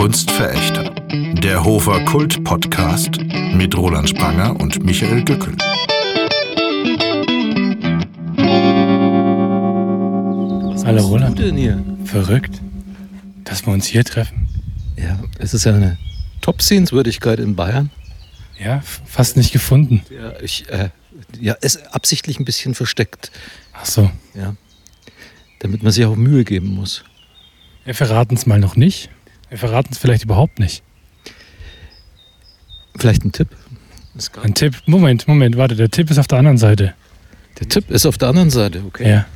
Kunstverächter. Der Hofer Kult Podcast mit Roland Spranger und Michael Gückel. Hallo Roland. denn hier? Verrückt, dass wir uns hier treffen. Ja, es ist ja eine Top-Sehenswürdigkeit in Bayern. Ja, fast nicht gefunden. Ja, ich, äh, ja, ist absichtlich ein bisschen versteckt, Ach so. ja. Damit man sich auch Mühe geben muss. Wir verraten es mal noch nicht. Wir verraten es vielleicht überhaupt nicht. Vielleicht ein Tipp? Ein Tipp. Moment, Moment, warte. Der Tipp ist auf der anderen Seite. Der Tipp ist auf der anderen Seite, okay. Ja.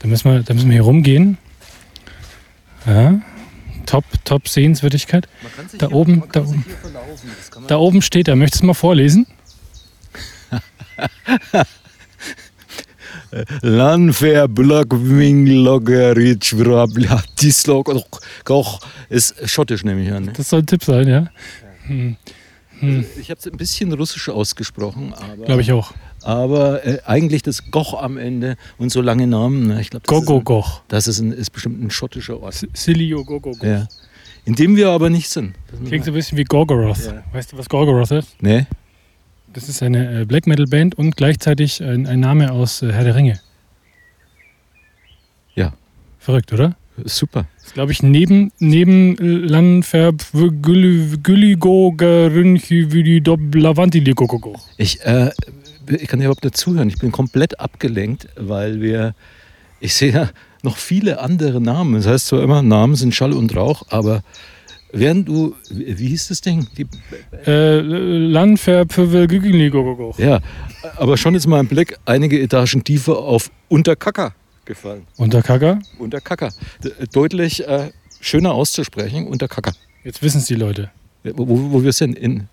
Da müssen wir, da müssen wir hier rumgehen. Ja. Top, top Sehenswürdigkeit. Man kann sich Da oben, man da oben. hier verlaufen. Das kann man Da oben steht er. Möchtest du mal vorlesen? Landwehr, Blockwing, Loggeritsch, Dislog, Koch. Ist schottisch, nehme ich an. Ne? Das soll ein Tipp sein, ja? Hm, Ich habe es ein bisschen russisch ausgesprochen, aber, Glaube ich auch. aber äh, eigentlich das Goch am Ende und so lange Namen. Ne? Ich glaube, das, ist, ein- Gogogoch. das ist, ein, ist bestimmt ein schottischer Ort. Silio Gogogoch. Ja. In dem wir aber nicht sind. Klingt so ein bisschen wie Gorgoroth. Ja. Weißt du, was Gorgoroth ist? Nee? Das ist eine äh, Black Metal Band und gleichzeitig ein, ein Name aus äh, Herr der Ringe. Ja. Verrückt, oder? Super. Das ist, glaube ich, neben, neben Landverb Gülligo Garünchi Lavantiliko. Ich, äh, ich kann dir überhaupt nicht zuhören. Ich bin komplett abgelenkt, weil wir. Ich sehe ja noch viele andere Namen. Das heißt zwar immer, Namen sind Schall und Rauch, aber während du. Wie hieß das Ding? Die, Äh, Landverb Gülligo. ja, aber schon ist mein Blick einige Etagen tiefer auf Unterkacker gefallen. Unterkacker. Unterkacker. Deutlich äh, schöner auszusprechen, Unterkacker. Jetzt wissen es die Leute. Wo, wo, wo wir sind, in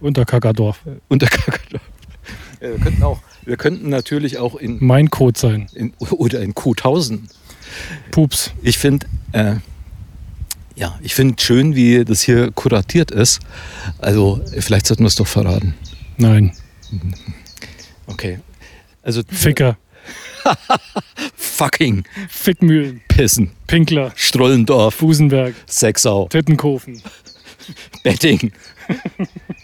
Unterkackerdorf. Unterkacker. Ja, wir, könnten auch, wir könnten natürlich auch in, Mein Code sein. in oder in Q1000 Pups. Ich finde, äh, ja, ich finde schön, wie das hier kuratiert ist. Also, vielleicht sollten wir es doch verraten. Nein. Okay. Also, Ficker. fucking Fickmühlen. Pissen, Pinkler. Strollendorf, Busenberg. Sexau, Tittenkofen. Betting,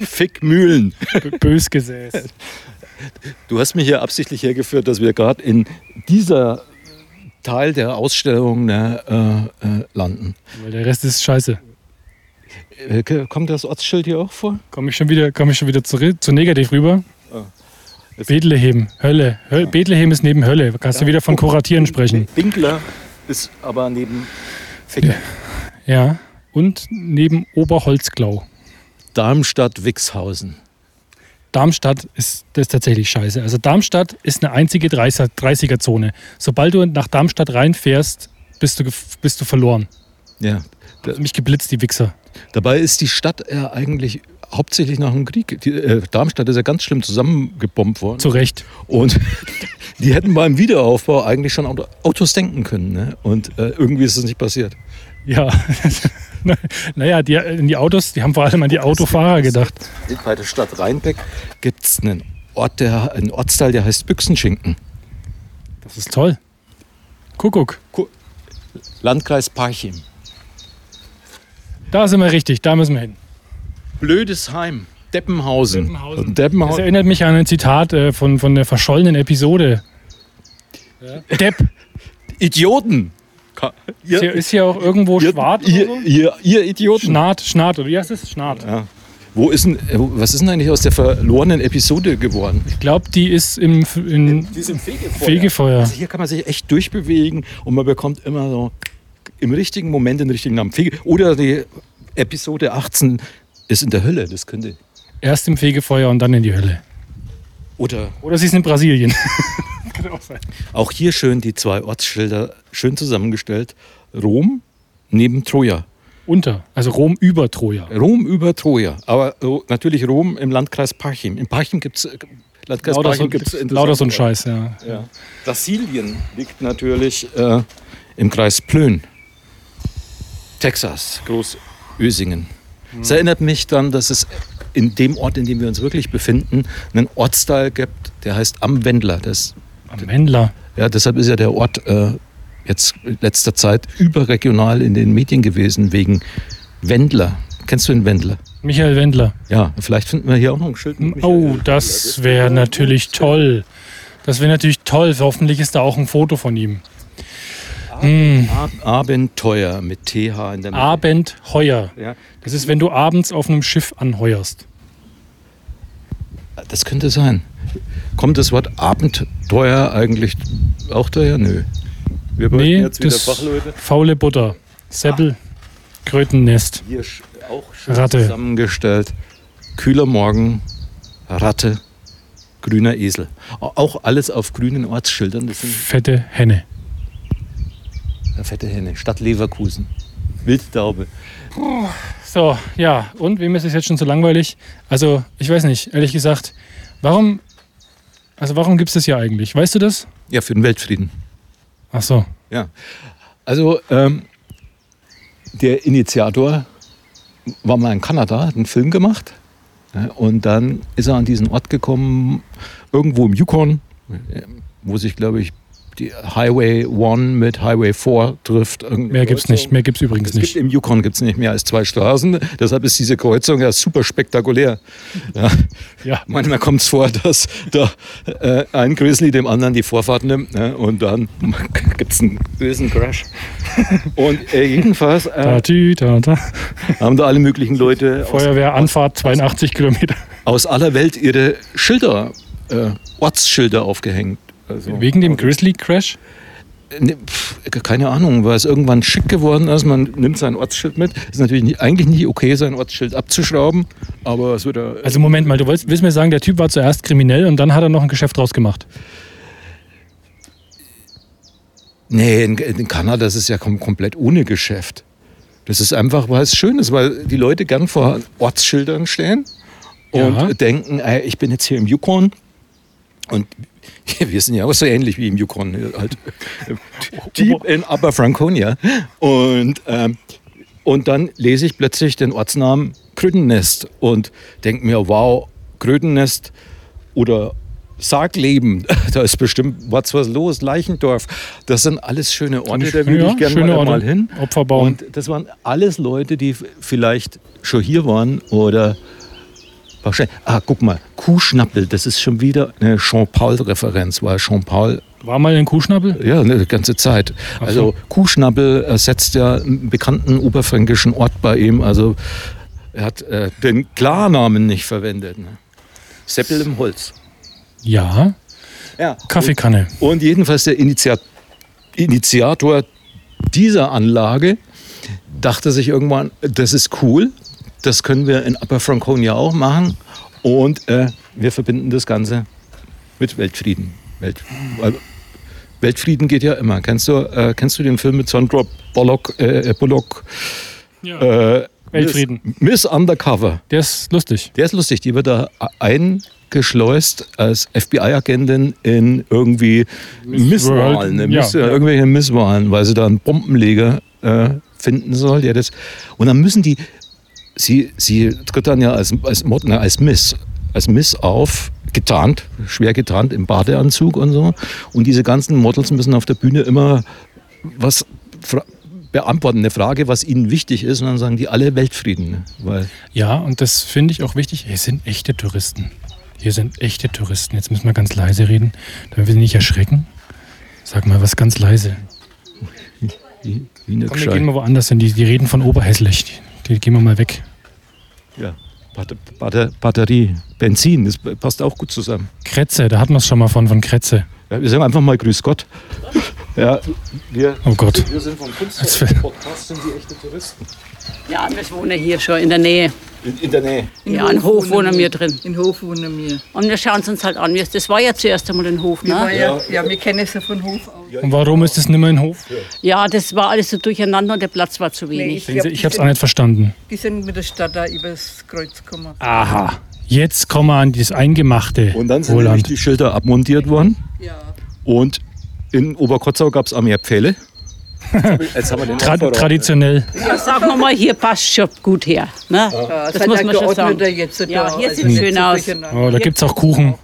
Fickmühlen. Bösgesäß. Du hast mich hier absichtlich hergeführt, dass wir gerade in dieser Teil der Ausstellung ne, äh, äh, landen. Weil der Rest ist scheiße. Äh, kommt das Ortsschild hier auch vor? Komme ich schon wieder, komme ich schon wieder zurück, zu negativ rüber? Ah. Jetzt- Bethlehem, Hölle. Höl Bethlehem ist neben Hölle. Kannst du wieder von Kuratieren sprechen? Winkler ist aber neben Ficker. Ja. Und neben Oberholzklau. Darmstadt-Wixhausen. Darmstadt ist das ist tatsächlich scheiße. Also Darmstadt ist eine einzige 30er 30er-Zone. Sobald du nach Darmstadt reinfährst, bist du, bist du verloren. Ja. Also mich geblitzt, die Wichser. Dabei ist die Stadt ja eigentlich hauptsächlich nach dem Krieg. Die, äh, Darmstadt ist ja ganz schlimm zusammengebombt worden. Zu Recht. Und die hätten beim Wiederaufbau eigentlich schon Auto- Autos denken können. Ne? Und äh, irgendwie ist es nicht passiert. Ja. naja, die, die Autos, die haben vor allem an die Autofahrer gedacht. Bei der Stadt Rheinbeck gibt es einen, Ort, der, einen Ortsteil, der heißt Büchsenschinken. Das ist toll. Kuckuck. Landkreis Parchim. Da sind wir richtig, da müssen wir hin. Blödesheim. Deppenhausen. Deppenhausen. Und Das Deppenhausen. erinnert mich an ein Zitat äh, von, von der verschollenen Episode. Depp. Idioten. Ka- Ist hier, ist hier auch irgendwo ihr, Schwart ihr, oder so? ihr, ihr Idioten. Schnart, Schnart, oder wie heißt es? Schnart. Ja. Wo ist denn, was ist denn eigentlich aus der verlorenen Episode geworden? Ich glaube, die ist im in Diesem Fegefeuer. Fegefeuer. Also hier kann man sich echt durchbewegen und man bekommt immer so im richtigen Moment den richtigen Namen. Fege oder die Episode 18 ist in der Hölle, das könnte. Erst im Fegefeuer und dann in die Hölle. Oder Oder sie ist in Brasilien. Kann auch sein. auch hier schön die zwei Ortsschilder schön zusammengestellt. Rom neben Troja. Unter, also Rom über Troja. Rom über Troja. Aber äh, natürlich Rom im Landkreis Parchim. In Parchim gibt es. Landkreis Lauter so, Parchim gibt's lauter so ein Scheiß, ja. Ja. Brasilien liegt natürlich äh, im Kreis Plön. Texas, Großösingen. Es erinnert mich dann, dass es in dem Ort, in dem wir uns wirklich befinden, einen Ortsteil gibt, der heißt Am Wendler. Das, Am Wendler. ja, deshalb ist ja der Ort äh, jetzt in letzter Zeit überregional in den Medien gewesen wegen Wendler. Kennst du den Wendler? Michael Wendler. Ja, vielleicht finden wir hier auch noch ein Schild. mit Oh, Michael das wäre natürlich toll. Das wäre natürlich toll. Hoffentlich ist da auch ein Foto von ihm. Hm. Ab Abenteuer mit TH in der Mitte. Abendheuer. Ja, Das ist, wenn du abends auf einem Schiff anheuerst. das könnte sein. Kommt das Wort Abenteuer eigentlich auch daher? Nö. Wir Nee, jetzt wieder das Fachleute. faule Butter. Seppel, Krötennest. Hier auch schön Ratte. zusammengestellt. Kühler Morgen, Ratte, grüner Esel. Au- Auch alles auf grünen Ortsschildern. Das sind Fette Henne. ja, fette Henne. Stadt Leverkusen. Wildtaube. So, ja, und wem ist es jetzt schon so langweilig? Also, ich weiß nicht, ehrlich gesagt, warum, also warum gibt es das hier eigentlich? Weißt du das? Ja, für den Weltfrieden. Ach so, Ja. Also, ähm, der Initiator war mal in Kanada, hat einen Film gemacht. Ja, und dann ist er an diesen Ort gekommen, irgendwo im Yukon, wo sich, glaube ich, die Highway 1 mit Highway 4 trifft. Mehr gibt's Kreuzung. nicht, mehr gibt's übrigens Es gibt nicht. im Yukon gibt's nicht mehr als zwei Straßen, deshalb ist diese Kreuzung ja super spektakulär. Ja. Ja. Manchmal kommt es vor, dass da äh, ein Grizzly dem anderen die Vorfahrt nimmt ne? und dann gibt es einen bösen Crash. Und äh, jedenfalls äh, haben da alle möglichen Leute aus, Feuerwehr, Anfahrt, 82 Kilometer. aus aller Welt ihre Schilder, äh, Ortsschilder aufgehängt. Also, Wegen dem Grizzly-Crash? Ne, keine Ahnung, weil es irgendwann schick geworden ist. Man nimmt sein Ortsschild mit. Ist natürlich nicht, eigentlich nicht okay, sein Ortsschild abzuschrauben, aber es wird ja. Also Moment mal, du willst, willst mir sagen, der Typ war zuerst kriminell und dann hat er noch ein Geschäft draus gemacht. Nee, in, in Kanada ist ja kom komplett ohne Geschäft. Das ist einfach, weil es schön ist, weil die Leute gern vor Ortsschildern stehen und Ja. denken, ey, ich bin jetzt hier im Yukon und wir sind ja auch so ähnlich wie im Yukon, halt deep in Upper Franconia. Und, ähm, und dann lese ich plötzlich den Ortsnamen Krötennest und denke mir, wow, Krötennest oder Sargleben, da ist bestimmt was, was los, Leichendorf. Das sind alles schöne Orte, da würde Ja, ich gerne mal, mal hin. Opferbaum. Und das waren alles Leute, die vielleicht schon hier waren oder wahrscheinlich. Ah, guck mal, Kuhschnappel, das ist schon wieder eine Jean-Paul-Referenz, weil Jean-Paul War mal ein Kuhschnappel? ja, eine ganze Zeit. Also so. Kuhschnappel ersetzt ja einen bekannten oberfränkischen Ort bei ihm. Also er hat äh, den Klarnamen nicht verwendet. Ne? Seppel im Holz. Ja. Ja. Kaffeekanne. Und jedenfalls der Initiat Initiator dieser Anlage dachte sich irgendwann, das ist cool, das können wir in Upper Franconia auch machen und äh, wir verbinden das Ganze mit Weltfrieden. Welt, weil Weltfrieden geht ja immer. Kennst du, äh, kennst du den Film mit Sandra Bullock? Äh, Bullock Ja. äh, Weltfrieden. Miss, Miss Undercover. Der ist lustig. Der ist lustig, die wird da eingeschleust als FBI-Agentin in irgendwie Misswahlen, ne? Ja, Miss, ja. irgendwelche Misswahlen, weil sie da einen Bombenleger äh, finden soll, der das. Und dann müssen die, sie, sie tritt dann ja als, als, na, als Miss, als Miss auf, getarnt, schwer getarnt im Badeanzug und so. Und diese ganzen Models müssen auf der Bühne immer was beantworten, eine Frage, was ihnen wichtig ist. Und dann sagen die alle Weltfrieden. Ne? Weil Ja, und das finde ich auch wichtig. Hier sind echte Touristen. Hier sind echte Touristen. Jetzt müssen wir ganz leise reden, damit wir sie nicht erschrecken. Sag mal was ganz leise. Wie, Komm, wir gehen mal woanders hin. Die, die reden von Oberhässlich. Die, die gehen wir mal weg. Ja, Batter, Batter, Batterie, Benzin, das passt auch gut zusammen. Kretze, da hatten wir es schon mal von, von Kretze. Ja, wir sagen einfach mal Grüß Gott. Ja, wir, Oh Gott. wir sind vom Jetzt will- Podcast, sind die echte Touristen. Ja, wir wohnen hier schon in der Nähe. In, in der Nähe. Ja, ein Hof wohnen wir drin. In Hof wohnen wir. Und wir schauen es uns halt an. Das war ja zuerst einmal ein Hof, Wir, ne? ja, ja, wir kennen es ja von Hof aus. Und warum ist das nicht mehr ein Hof? Ja, das war alles so durcheinander und der Platz war zu wenig. Sehen Sie, ich habe es auch nicht verstanden. Die sind mit der Stadt da übers Kreuz gekommen. Aha. Jetzt kommen wir an das Eingemachte. Und dann sind die Schilder abmontiert worden. Ja. Und in Oberkotzau gab es auch mehr Pfähle. Jetzt haben wir den Tra Aufbau- traditionell. Ja, sagen wir mal, hier passt schon gut her. Ne? Ja, Das seid muss man schon sagen. jetzt Ja, da, hier also sieht nicht schön so aus. Oh, da gibt es auch Kuchen.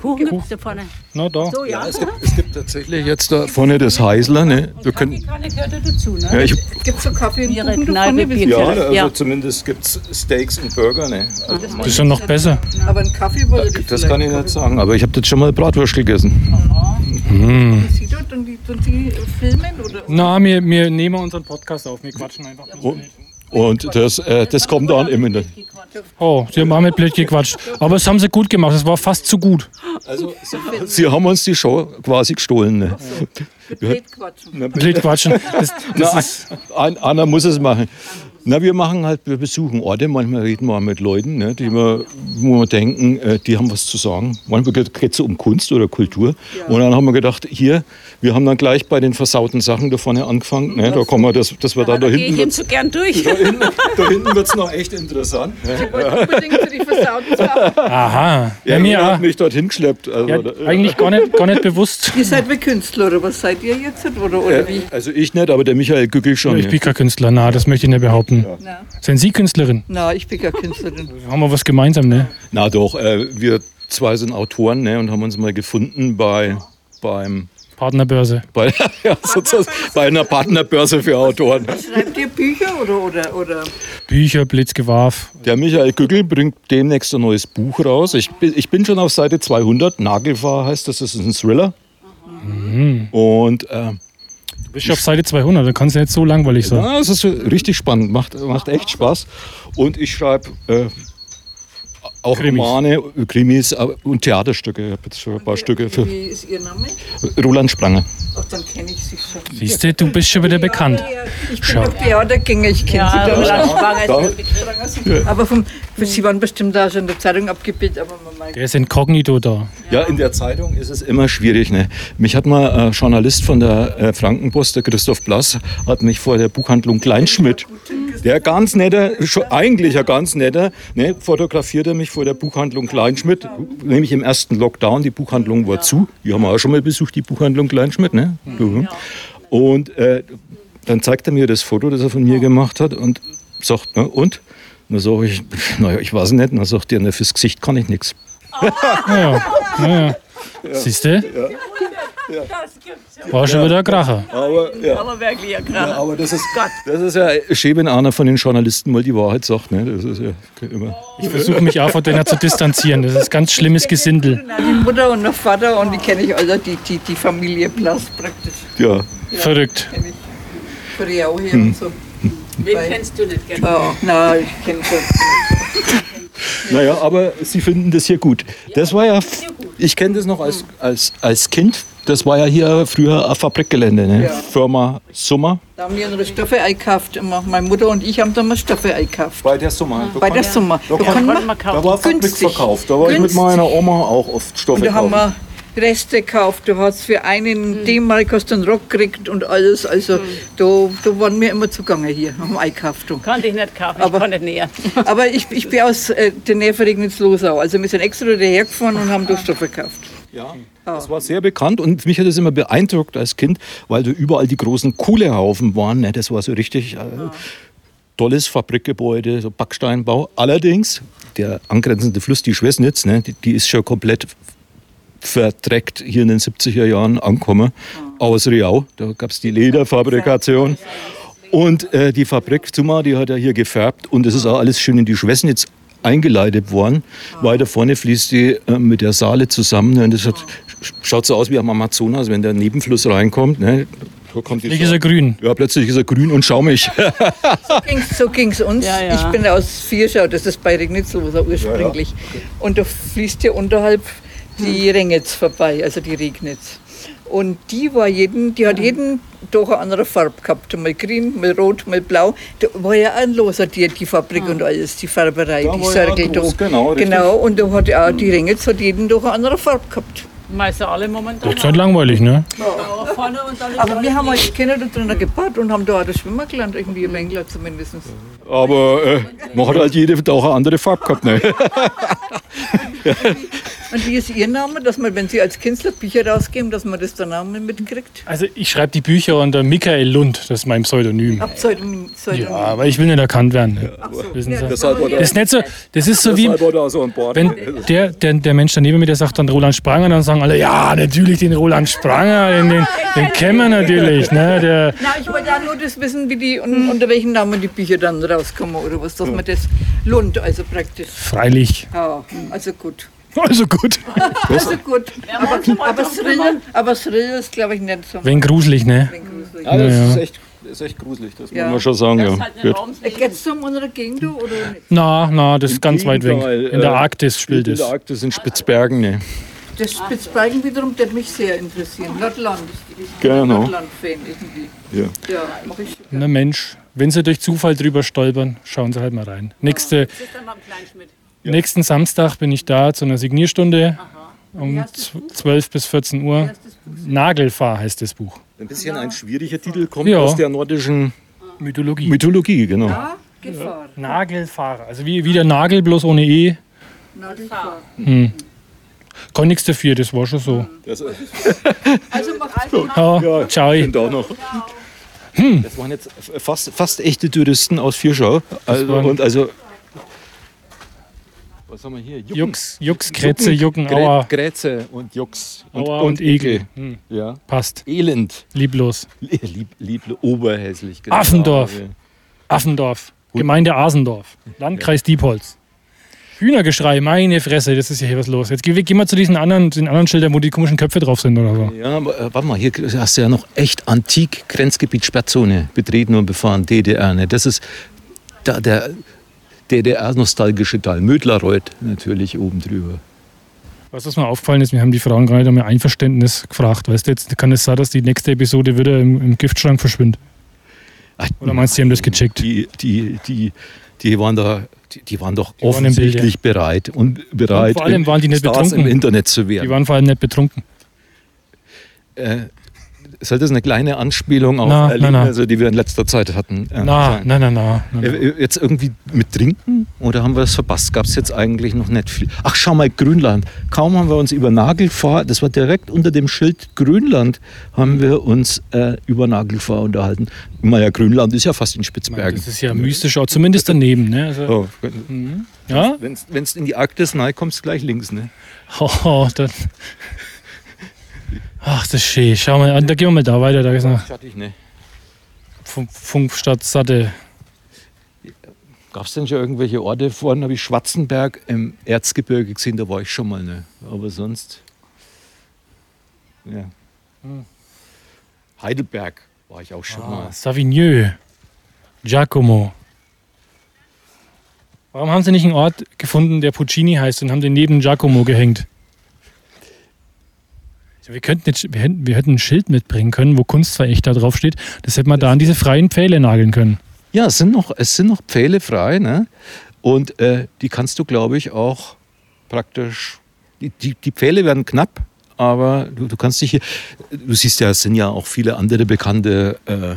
Kuchen gibt es da vorne. Na da. So, ja. Es gibt, es gibt tatsächlich jetzt da vorne das Heisler. Ne? Wir können, Keine gehört ja dazu, ne? ja, ich, Gibt es so Kaffee und Ihre Kuchen Kneipe? Bier. ja, also Ja. zumindest gibt es Steaks und Burger. Ne? Also, Das ist schon noch besser. Aber einen Kaffee wollte ich das kann ich nicht sagen, aber ich habe jetzt schon mal Bratwurst gegessen. Sie dort und die, und die filmen? Oder? Na, wir, wir nehmen unseren Podcast auf. Wir quatschen einfach. Und, und das, äh, das kommt dann immer. in der- Oh, sie haben auch mit blöd gequatscht. Aber das haben sie gut gemacht. Das war fast zu gut. Also, Sie haben uns die Show quasi gestohlen. Ne? Blöd quatschen. Blöd quatschen. Das, das Na, einer muss es machen. Na, wir machen halt, wir besuchen Orte, manchmal reden wir auch mit Leuten, ne, die wir, wo wir denken, äh, die haben was zu sagen. Manchmal geht es um Kunst oder Kultur. Und dann haben wir gedacht, hier, wir haben dann gleich bei den versauten Sachen da vorne angefangen. Ne, da kommen wir, das, das wir da, da Da gehe hinten ich hin so gern durch. da hinten, da hinten wird es noch echt interessant. Ne? Ich wollte unbedingt für die versauten Sachen. aha. Ja, Ja, mir jemand hat mich dorthin geschleppt. Also, Ja, da- eigentlich gar nicht, gar nicht bewusst. Ihr seid wie Künstler oder was seid ihr jetzt? Oder, oder wie? also ich nicht, aber der Michael Gügel schon. Ich bin kein Künstler. Na, das möchte ich nicht behaupten. Na, Sind Sie Künstlerin? na, ich bin keine Künstlerin. Haben wir was gemeinsam, ne? Na doch, äh, wir zwei sind Autoren ne, und haben uns mal gefunden bei, beim, Partnerbörse. bei, ja, bei einer Partnerbörse für Autoren. Schreibt ihr Bücher oder, oder, oder? Bücher, Blitzgewarf. Der Michael Gügel bringt demnächst ein neues Buch raus. Ich bin, ich bin schon auf Seite 200. Nagelfahr heißt das, das ist ein Thriller. Und äh, bist auf Seite 200, da kannst du nicht so langweilig sein. ja, es ist richtig spannend, macht, macht echt Spaß. Und ich schreibe äh, auch Krimis. Romane, Krimis äh, und Theaterstücke. Ich habe jetzt schon ein paar Stücke für Wie ist Ihr Name? Roland Spranger. Ach, dann kenne ich Sie schon. Siehst du, du bist schon wieder bekannt. Ich bin Schau. doch Theatergänger, ich kenne Ja, Sie. Roland Spranger Da- ist. Aber vom, Sie waren bestimmt da schon in der Zeitung abgebildet, aber man Der ist inkognito da. Ja, in der Zeitung ist es immer schwierig. Ne? Mich hat mal ein Journalist von der äh, Frankenpost, der Christoph Blass, hat mich vor der Buchhandlung Kleinschmidt, der ganz netter, eigentlich ein ganz netter, ne, fotografiert er mich vor der Buchhandlung Kleinschmidt, nämlich im ersten Lockdown. Die Buchhandlung war zu. Die haben wir auch schon mal besucht, die Buchhandlung Kleinschmidt. Ne? Mhm. Und äh, dann zeigt er mir das Foto, das er von mir gemacht hat und sagt, ne, und? Dann sage ich, naja, ich weiß nicht. Und dann sagt er, na, fürs Gesicht kann ich nichts. Naja, naja. Siehst du? War schon wieder ein Kracher. Aber, ja. Aber wirklich ein Ja, Kracher. aber das ist, das ist ja schön, wenn einer von den Journalisten mal die Wahrheit sagt. Ne? Das ist ja immer. Ich versuche mich auch von denen zu distanzieren. Das ist ganz schlimmes Gesindel. die Mutter und der Vater und die kenne ich alle, die, die, die Familie Blass praktisch. Ja. Verrückt. Kenne ich. Der auch her Hm. und so. Wen kennst du nicht, gell? Oh, na, ich kenne schon. Naja, aber Sie finden das hier gut. Das war ja, ich kenne das noch als, als, als Kind. Das war ja hier früher ein Fabrikgelände, ne? Ja. Firma Summer. Da haben wir unsere Stoffe eingekauft. Immer. Meine Mutter und ich haben damals Stoffe eingekauft. Bei der Summer. Da Bei der Sommer. Da, kann- kann man, Da war Günstig. Fabrikverkauf. Da war ich mit Günstig. meiner Oma auch oft Stoffe und da haben kaufen. wir Reste gekauft. Du hast für einen Hm. D-Mark hast du einen Rock gekriegt und alles. Also da, da waren wir immer zugange hier, haben eingekauft. du. Konnte ich nicht kaufen, Aber- ich konnte nicht näher. Aber ich, ich bin aus äh, der Nähe von Regnitz-Losau. Also wir sind extra daher gefahren und haben da Stoffe gekauft. Ja, das war sehr bekannt und mich hat das immer beeindruckt als Kind, weil da überall die großen Kohlehaufen waren. Ne? Das war so richtig äh, tolles Fabrikgebäude, so Backsteinbau. Allerdings, der angrenzende Fluss, die Schwessnitz, ne? die, die ist schon komplett verdreckt hier in den 70er Jahren angekommen aus Riau. Da gab es die Lederfabrikation. Und äh, die Fabrik Zuma, die hat er hier gefärbt und es ist auch alles schön in die Schwessnitz eingeleitet worden. Weiter vorne fließt die äh, mit der Saale zusammen ne, und das hat, sch- schaut so aus wie am Amazonas, wenn der Nebenfluss reinkommt. Ne, Plötzlich ist er grün. ja, plötzlich ist er grün und schaumig. So ging es uns. Ja, ja. Ich bin aus Vierschau, das ist bei Regnitz-Losau ursprünglich. Und da fließt hier unterhalb die Rengetz vorbei, also die Regnitz. Und die war jeden, die hat jeden Tag eine andere Farbe gehabt. Mal grün, mal rot, mal blau. Da war ja ein loser die, die Fabrik und alles, die Färberei, Da die war ja da. genau, richtig. genau, und da hat auch die Rengetz hat jeden Tag eine andere Farbe gehabt. Meist alle momentan. Das ist halt langweilig, ne? Aber vorne und dann ist Aber wir haben halt Kinder da drinnen gebaut und haben da auch das Schwimmer gelernt, irgendwie im England zumindest. Aber äh, man hat halt jede eine andere Farbe gehabt. Ne? Und wie ist Ihr Name, dass man, wenn Sie als Künstler Bücher rausgeben, dass man das der Name mitkriegt? Also ich schreibe die Bücher unter Michael Lund, das ist mein Pseudonym. Ab Pseudonym. Pseudonym. Ja, aber ich will nicht erkannt werden. Ach so. Wissen Ja, das Das ist nicht so, das ist so wie, wenn der, der, der Mensch daneben mir, der sagt dann Roland Spranger, dann sagen alle, ja, natürlich den Roland Spranger, den, den, den kennen wir natürlich. Ne? Der, Na, ich wollte ja nur das wissen, wie die, un, unter welchen Namen die Bücher dann rauskommen oder was, dass man das lohnt, also praktisch. freilich. Ja, also gut. Also gut. Also gut. Aber, aber Thrill, aber Thrill ist, glaube ich, nicht so. Wenn gruselig, ne? gruselig. Ja, das Ja, ist ja. echt, ist echt gruselig, das Ja. muss man schon sagen. Ja. Gut. Geht es um unsere Gegend oder nicht? Na, na, das ist ganz weit weg. Gegenteil, In der äh, Arktis spielt In es. der Arktis, in Spitzbergen, ne. Das Spitzbergen wiederum, das mich sehr interessieren. Nordland. Ich bin Genau. Nordland-Fan irgendwie. Ja. Ja, mach ich. Na Mensch, wenn Sie durch Zufall drüber stolpern, schauen Sie halt mal rein. Nächste, Das Kleinschmidt. Nächsten Samstag bin ich da zu einer Signierstunde um zw- 12 bis 14 Uhr. Nagelfahr heißt das Buch. Ein bisschen ein schwieriger Titel, kommt Ja. aus der nordischen Mythologie. Mythologie, genau. Gefahr. Nagelfahrer. Also wie, wie der Nagel, bloß ohne E. Nagelfahr. Kann nichts dafür, das war schon so. Also macht's gut. Ja, ciao. Auch noch. Das waren jetzt fast, fast echte Touristen aus Vierschau. Also, und also. Was haben wir hier? Jucken. Jux, Jux, Kretze, Jucken, Grä- Aua, Grätze und Jux. Und, Aua und Egel. Hm, Ja. passt. Elend. Lieblos. Lieb, lieb, oberhässlich. genau. Affendorf. Affendorf. Gemeinde Asendorf. Landkreis Diepholz. Hühnergeschrei, meine Fresse, das ist ja hier was los. Jetzt geh, geh mal zu diesen anderen, den anderen Schildern, wo die komischen Köpfe drauf sind oder so. Ja, aber äh, warte mal, hier hast du ja noch echt antik Grenzgebiet Sperrzone betreten und befahren, DDR. Ne? Das ist da, der DDR-nostalgische Teil. Mödlarreuth natürlich oben drüber. Was uns mal aufgefallen ist, wir haben die Frauen gerade um ihr Einverständnis gefragt. Weißt du, jetzt kann es sein, dass die nächste Episode wieder im, im Giftschrank verschwindet. Oder meinst du, die haben das gecheckt? Die, die, die, die waren da. Die, die waren doch Die waren offensichtlich bereit und bereit, Und vor allem im- waren die nicht Stars betrunken. im Internet zu werden. Die waren vor allem nicht betrunken. äh, soll das eine kleine Anspielung auf Na, na, Erlebnisse, na. die wir in letzter Zeit hatten? äh, Na, sein? na, na, na. na, na. Äh, Jetzt irgendwie mit Trinken oder haben wir das verpasst? Gab es jetzt eigentlich noch nicht viel? Ach, schau mal, Grönland. Kaum haben wir uns über Nagelfahr, das war direkt unter dem Schild Grönland, haben wir uns äh, über Nagelfahr unterhalten. Naja, Grönland ist ja fast in Spitzbergen. Das ist ja mystisch, auch zumindest daneben. Ne? Also, Oh, ja? Wenn du in die Arktis nein kommst, gleich links. Ne? Oh, dann. Ach, das ist schön. Schau mal, da gehen wir mal da weiter. Da ist noch Schattig, ne? Funk- Funkstadt Satte. Gab es denn schon irgendwelche Orte? Vorhin habe ich Schwarzenberg im Erzgebirge gesehen, da war ich schon mal. Ne? Aber sonst. Ja. Heidelberg war ich auch schon mal. Ah, Savigneux. Giacomo. Warum haben sie nicht einen Ort gefunden, der Puccini heißt und haben den neben Giacomo gehängt? Wir, könnten jetzt, wir, hätten, wir hätten ein Schild mitbringen können, wo Kunstverächter draufsteht. Das hätte man da an diese freien Pfähle nageln können. Ja, es sind noch, es sind noch Pfähle frei, ne? Und äh, die kannst du, glaube ich, auch praktisch. Die, die, die Pfähle werden knapp, aber du, du kannst dich hier. Du siehst ja, es sind ja auch viele andere bekannte. Äh,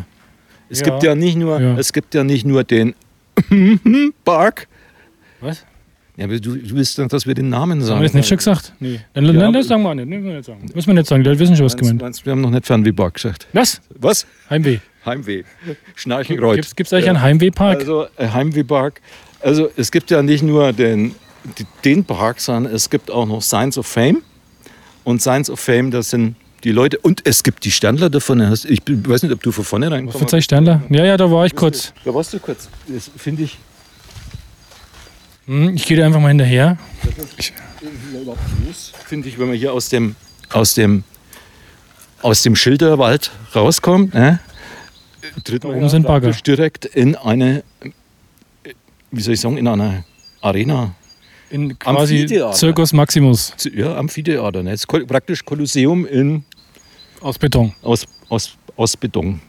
es Ja. gibt ja nicht nur, Ja. es gibt ja nicht nur den Park. Was? Ja, aber du, du willst, doch, dass wir den Namen sagen. Haben wir das nicht schon gesagt? Nee. Dann, Ja, dann, das sagen wir auch nicht. Nee, Müssen wir nicht sagen. Müssen wir nicht sagen. Die Leute wissen schon, was Meinst, gemeint meinst, wir haben noch nicht Fernwehpark gesagt. Was? Was? Heimweh. Heimweh. Schnarchenreuth. Gibt es eigentlich einen Heimwehpark? Also äh, Heimwehpark. Also es gibt ja nicht nur den, den Park, sondern es gibt auch noch Signs of Fame. Und Signs of Fame, das sind die Leute. Und es gibt die Sternler davon. Ich weiß nicht, ob du von vorne Was reinkommst. für zwei Sternler? Ja, ja, da war ich kurz. Da warst du kurz. Das finde ich Ich gehe da einfach mal hinterher. finde ich, wenn man hier aus dem, aus dem, aus dem Schilderwald rauskommt, ne, tritt Da man ja direkt in eine, wie soll ich sagen, in eine Arena. In quasi Amphitheater. Circus Maximus Ja, Amphitheater. Ne? Ist praktisch Kolosseum in, aus Beton. aus, aus, aus Beton.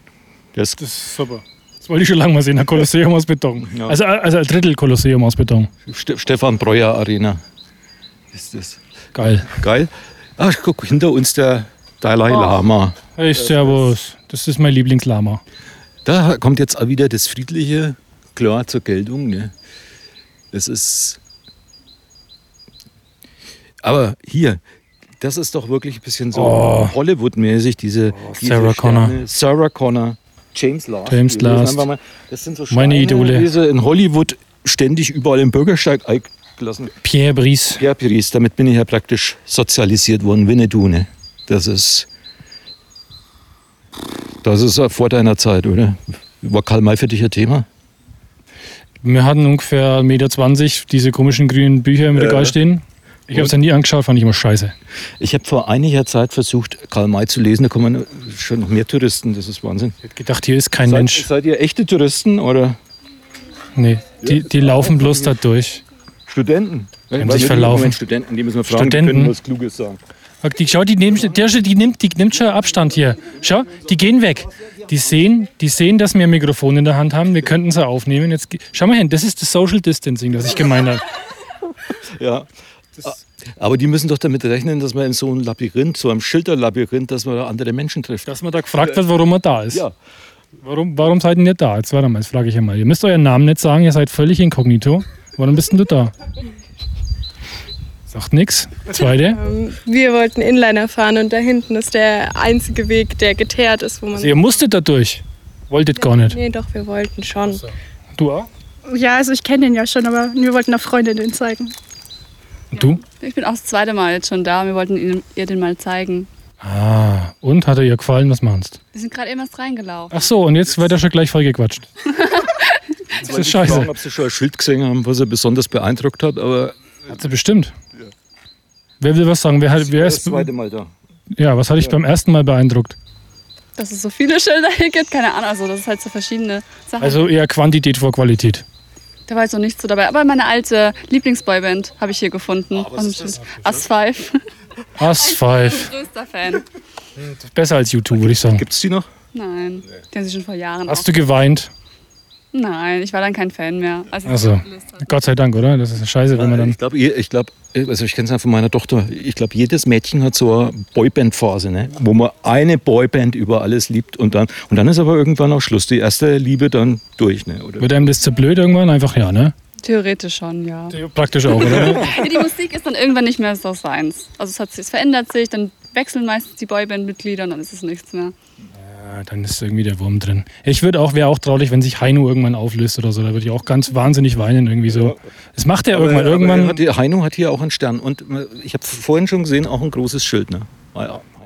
Das, Das ist super. Das wollte ich schon lange mal sehen, ein Kolosseum aus Beton. Ja. Also, also ein Drittel Kolosseum aus Beton. Ste Stefan Breuer Arena. Ist das Geil. geil? Ach, guck, hinter uns der Dalai Lama. Hey, Servus. Das ist mein Lieblingslama. Da kommt jetzt auch wieder das Friedliche klar zur Geltung. Ne? Das ist. Aber hier, das ist doch wirklich ein bisschen so Oh. Hollywood-mäßig, diese, diese Sarah Connor. Sterne. Sarah Connor, James Last. James Last. mal, Das sind so Meine Schweine, Idole. Die sie in Hollywood ständig überall im Bürgersteig eingelassen. Pierre Brice. Ja, Piris, damit bin ich ja praktisch sozialisiert worden, Winnetou, ne? Das ist. Das ist ja vor deiner Zeit, oder? War Karl May für dich ein Thema? Wir hatten ungefähr 1,20 Meter diese komischen grünen Bücher im. Regal stehen. Ich habe es ja nie angeschaut, fand ich immer scheiße. Ich habe vor einiger Zeit versucht, Karl May zu lesen. Da kommen schon noch mehr Touristen. Das ist Wahnsinn. Ich hab gedacht, hier ist kein Seid, Mensch. seid ihr echte Touristen oder Nee, die, die laufen bloß da durch. Studenten? haben Weil sich verlaufen. Studenten, die müssen wir fragen, Studenten? die können was Kluges sagen. Die, schau, die, nehmen, der, die, nimmt, die nimmt schon Abstand hier. Schau, die gehen weg. Die sehen, die sehen, dass wir ein Mikrofon in der Hand haben. Wir könnten sie aufnehmen. Jetzt, schau mal hin, das ist das Social Distancing, das ich gemeint habe. Ja. Aber die müssen doch damit rechnen, dass man in so einem Labyrinth, so einem Schilderlabyrinth, dass man da andere Menschen trifft. Dass man da gefragt wird, warum er da ist. Ja. Warum, warum seid ihr da? Jetzt warte mal, jetzt frage ich einmal. Ihr müsst euren Namen nicht sagen, ihr seid völlig inkognito. Warum bist denn du da? Sagt nix. Zweite. Ähm, Wir wollten Inliner fahren und da hinten ist der einzige Weg, der geteert ist, wo man. Also ihr musstet da durch. Wolltet gar nicht. Nee, doch, wir wollten schon. Du auch? Ja, also ich kenne den ja schon, aber wir wollten einer Freundin den zeigen. Und du? Ich bin auch das zweite Mal jetzt schon da. Wir wollten ihn, ihr den mal zeigen. Ah, und hat er ihr gefallen? Was machst Wir sind gerade eben erst reingelaufen. Ach so, und jetzt wird er schon gleich vollgequatscht. Das ist scheiße. Fragen, ob sie schon ein Schild gesehen haben, was sie besonders beeindruckt hat, aber Hat sie bestimmt. Wer will was sagen? Wer, hat, wer das ist, zweite Mal da. ja, was hat dich beim ersten Mal beeindruckt? Dass es so viele Schilder hier gibt, keine Ahnung. Also, das ist halt so verschiedene Sachen. Also eher Quantität vor Qualität. Da war jetzt noch nichts so dabei. Aber meine alte Lieblingsboyband habe ich hier gefunden. Schild. As Five. As Five. Größter Fan. Besser als YouTube, würde ich sagen. Gibt es die noch? Nein, die haben sie schon vor Jahren. Hast du geweint? Nein, ich war dann kein Fan mehr. Also, Also, Gott sei Dank, oder? Das ist scheiße, wenn man dann. Ich glaube, ich glaub, also ich kenne es ja von meiner Tochter. Ich glaube, jedes Mädchen hat so eine Boyband-Phase, ne? wo man eine Boyband über alles liebt und dann, und dann ist aber irgendwann auch Schluss. Die erste Liebe dann durch. Ne? Oder? Wird einem das zu blöd irgendwann? Einfach ja, ne? Theoretisch schon, ja. Praktisch auch, oder? Ja, die Musik ist dann irgendwann nicht mehr so seins. Also es, hat, sich- es verändert sich, dann wechseln meistens die Boyband-Mitglieder und dann ist es nichts mehr. Ja, dann ist irgendwie der Wurm drin. Ich würde auch, wäre auch traurig, wenn sich Heino irgendwann auflöst oder so. Da würde ich auch ganz wahnsinnig weinen irgendwie so. Das macht er irgendwann. Irgendwann. Hat, die- Heino hat hier auch einen Stern. Und äh, ich habe vorhin schon gesehen, auch ein großes Schild. Ne?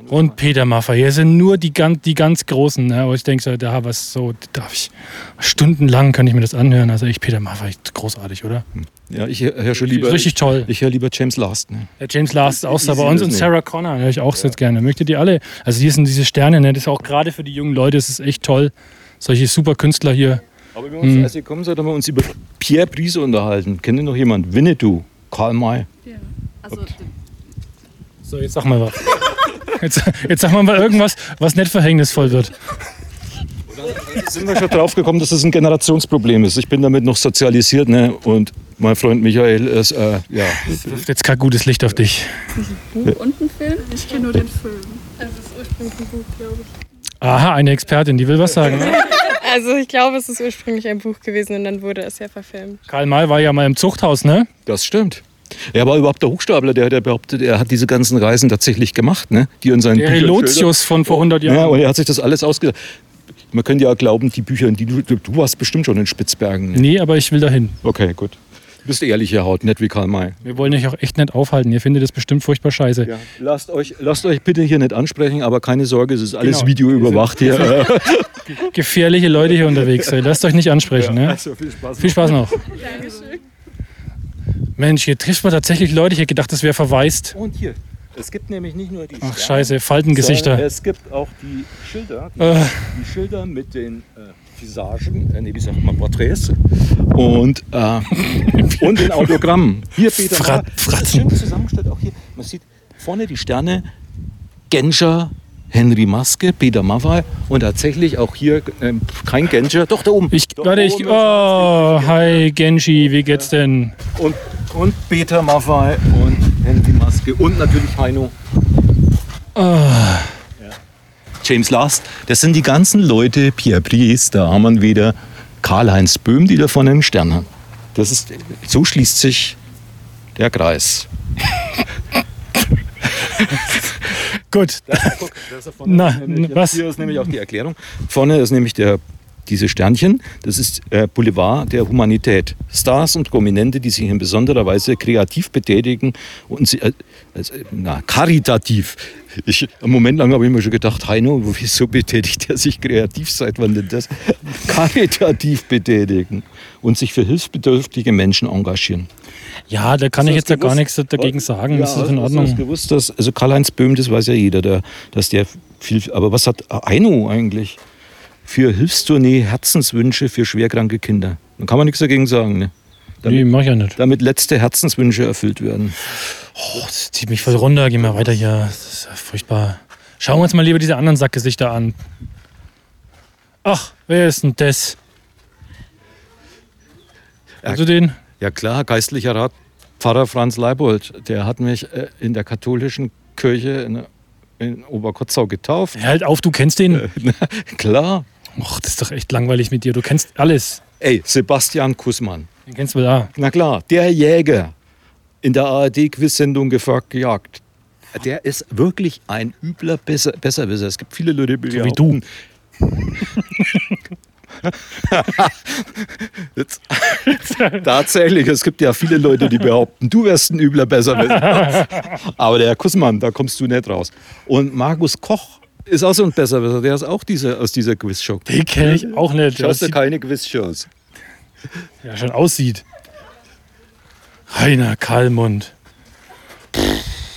Ja. Und Peter Maffay. Hier sind nur die ganz, die ganz Großen. Ne? Wo ich denke, so, da was so, darf ich stundenlang kann ich mir das anhören. Also ich, Peter Maffay, großartig, oder? Ja, ich höre schon lieber. Richtig toll. Ich höre lieber James Last. Ne? Der James Last ist auch Ich da bei uns und nicht. Sarah Connor höre ich auch sehr gerne. Möchtet ihr alle? Also hier sind diese Sterne, ne? das ist auch gerade für die jungen Leute, das ist echt toll. Solche super Künstler hier. Aber wenn wir uns, Hm. als ihr kommen seid, haben wir uns über Pierre Brice unterhalten. Kennt ihr noch jemand? Winnetou, Karl May. Also, So, jetzt sag mal was. Jetzt, jetzt sag mal mal irgendwas, was nicht verhängnisvoll wird. sind wir schon drauf gekommen, dass das ein Generationsproblem ist. Ich bin damit noch sozialisiert ne? und mein Freund Michael ist, äh, ja. Wirft jetzt kein gutes Licht auf dich. Buch und ein Film? Ich kenne nur den Film. Also es ist ursprünglich ein Buch, glaube ich. Aha, eine Expertin, die will was sagen. Ne? Also ich glaube, es ist ursprünglich ein Buch gewesen und dann wurde es ja verfilmt. Karl May war ja mal im Zuchthaus, ne? Das stimmt. Er war überhaupt der Hochstapler, der hat ja behauptet, er hat diese ganzen Reisen tatsächlich gemacht, ne? die in seinen Der Büchern Relotius von vor 100 schildert. Ja, Jahren. und er hat sich das alles ausgedacht. Man könnte ja glauben, die Bücher, in die du, du warst bestimmt schon in Spitzbergen. Ne? Nee, aber ich will dahin. Okay, gut. Du bist ehrliche Haut, nicht wie Karl May. Wir wollen euch auch echt nicht aufhalten. Ihr findet das bestimmt furchtbar scheiße. Ja. Lasst, euch, lasst euch bitte hier nicht ansprechen, aber keine Sorge, es ist alles Genau. Video überwacht hier. Gefährliche Leute hier unterwegs. Lasst euch nicht ansprechen. Ne? Also, viel Spaß. Viel Spaß noch. Mensch, hier trifft man tatsächlich Leute. Ich hätte gedacht, das wäre verwaist. Und hier, es gibt nämlich nicht nur die Ach, Sterne, scheiße, Faltengesichter. Es gibt auch die Schilder, die, Äh. die Schilder mit den äh, Visagen, äh, nee, wie sagt man, Porträts und, äh, und den Autogrammen. Hier, Peter, Fra- Fratzen. schön zusammengestellt, auch hier. Man sieht vorne die Sterne, Genscher, Henry Maske, Peter Maffay und tatsächlich auch hier ähm, kein Genscher, doch da oben. Ich, Da warte, ich. Oh, hi Genshi, wie geht's denn? und, und Peter Maffay und Henry Maske und natürlich Heino. Ah. James Last, das sind die ganzen Leute, Pierre Brice, da haben wir wieder Karl-Heinz Böhm, die davon einen Stern haben. Das ist, so schließt sich der Kreis. Gut. Guck, das ist vorne Na, was? Hier ist nämlich auch die Erklärung. Vorne ist nämlich der, diese Sternchen. Das ist äh, Boulevard der Humanität. Stars und Prominente, die sich in besonderer Weise kreativ betätigen und sie, äh, also, na, karitativ. Ich, einen Moment lang habe ich mir schon gedacht, Heino, wieso betätigt er sich kreativ? Seit wann denn das? Karitativ betätigen und sich für hilfsbedürftige Menschen engagieren. Ja, da kann Hast ich jetzt ja gar nichts dagegen sagen. Ja, das ist in hast du Ordnung. gewusst, dass, also Karl-Heinz Böhm, das weiß ja jeder, der, dass der viel, aber was hat Aino eigentlich für Hilfstournee Herzenswünsche für schwerkranke Kinder? Da kann man nichts dagegen sagen, ne? Nee, mach ich ja nicht. Damit letzte Herzenswünsche erfüllt werden. Oh, das zieht mich voll runter. Geh mal weiter hier. Das ist ja furchtbar. Schauen wir uns mal lieber diese anderen Sackgesichter an. Ach, wer ist denn das? Also den? Ja klar, geistlicher Rat, Pfarrer Franz Leibold, der hat mich äh, in der katholischen Kirche in, in Oberkotzau getauft. Halt auf, du kennst den. klar. Och, das ist doch echt langweilig mit dir. Du kennst alles. Ey, Sebastian Kussmann. Den kennst du da. Na klar, der Jäger in der ARD-Quiz-Sendung gefragt gejagt. Der ist wirklich ein übler Besser Besserwisser. Es gibt viele Leute, die So wie du. Jetzt, tatsächlich, es gibt ja viele Leute, die behaupten, du wärst ein übler Besserwisser. Aber der Herr Kussmann, da kommst du nicht raus. Und Markus Koch ist auch so ein Besserwisser. Der ist auch diese, aus dieser Quizshow. Den kenne ich auch nicht. Schaust du Das keine Quizshows? ja schon aussieht. Heiner Kallmund.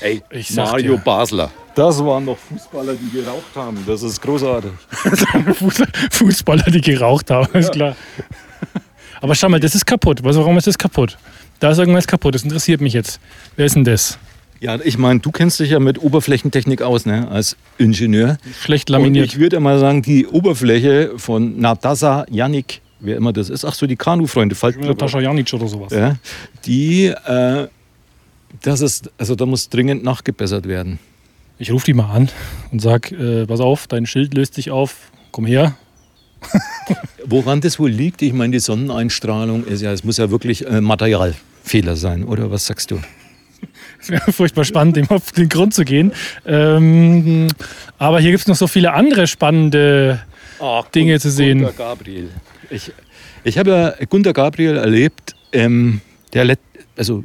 Ey, Mario dir. Basler. Das waren noch Fußballer, die geraucht haben. Das ist großartig. Fuß- Fußballer, die geraucht haben, ist klar. Aber schau mal, das ist kaputt. Was, warum ist das kaputt? Da ist irgendwas kaputt. Das interessiert mich jetzt. Wer ist denn das? Ja, ich meine, du kennst dich ja mit Oberflächentechnik aus, ne? als Ingenieur. Schlecht Und laminiert. ich würde mal sagen, die Oberfläche von Nadasa Yannick, wer immer das ist, ach so, die Kanu-Freunde, Natascha Janic oder sowas. ja, die, äh, das ist, also da muss dringend nachgebessert werden. Ich rufe die mal an und sag, äh, pass auf, dein Schild löst sich auf. Komm her. Woran das wohl liegt, ich meine, die Sonneneinstrahlung ist ja, es muss ja wirklich äh, Materialfehler sein, oder was sagst du? Es wäre furchtbar spannend, dem auf den Grund zu gehen. Ähm, aber hier gibt es noch so viele andere spannende Dinge zu sehen. Gunter Gabriel. Ich, ich habe ja Gunter Gabriel erlebt, ähm, der let, also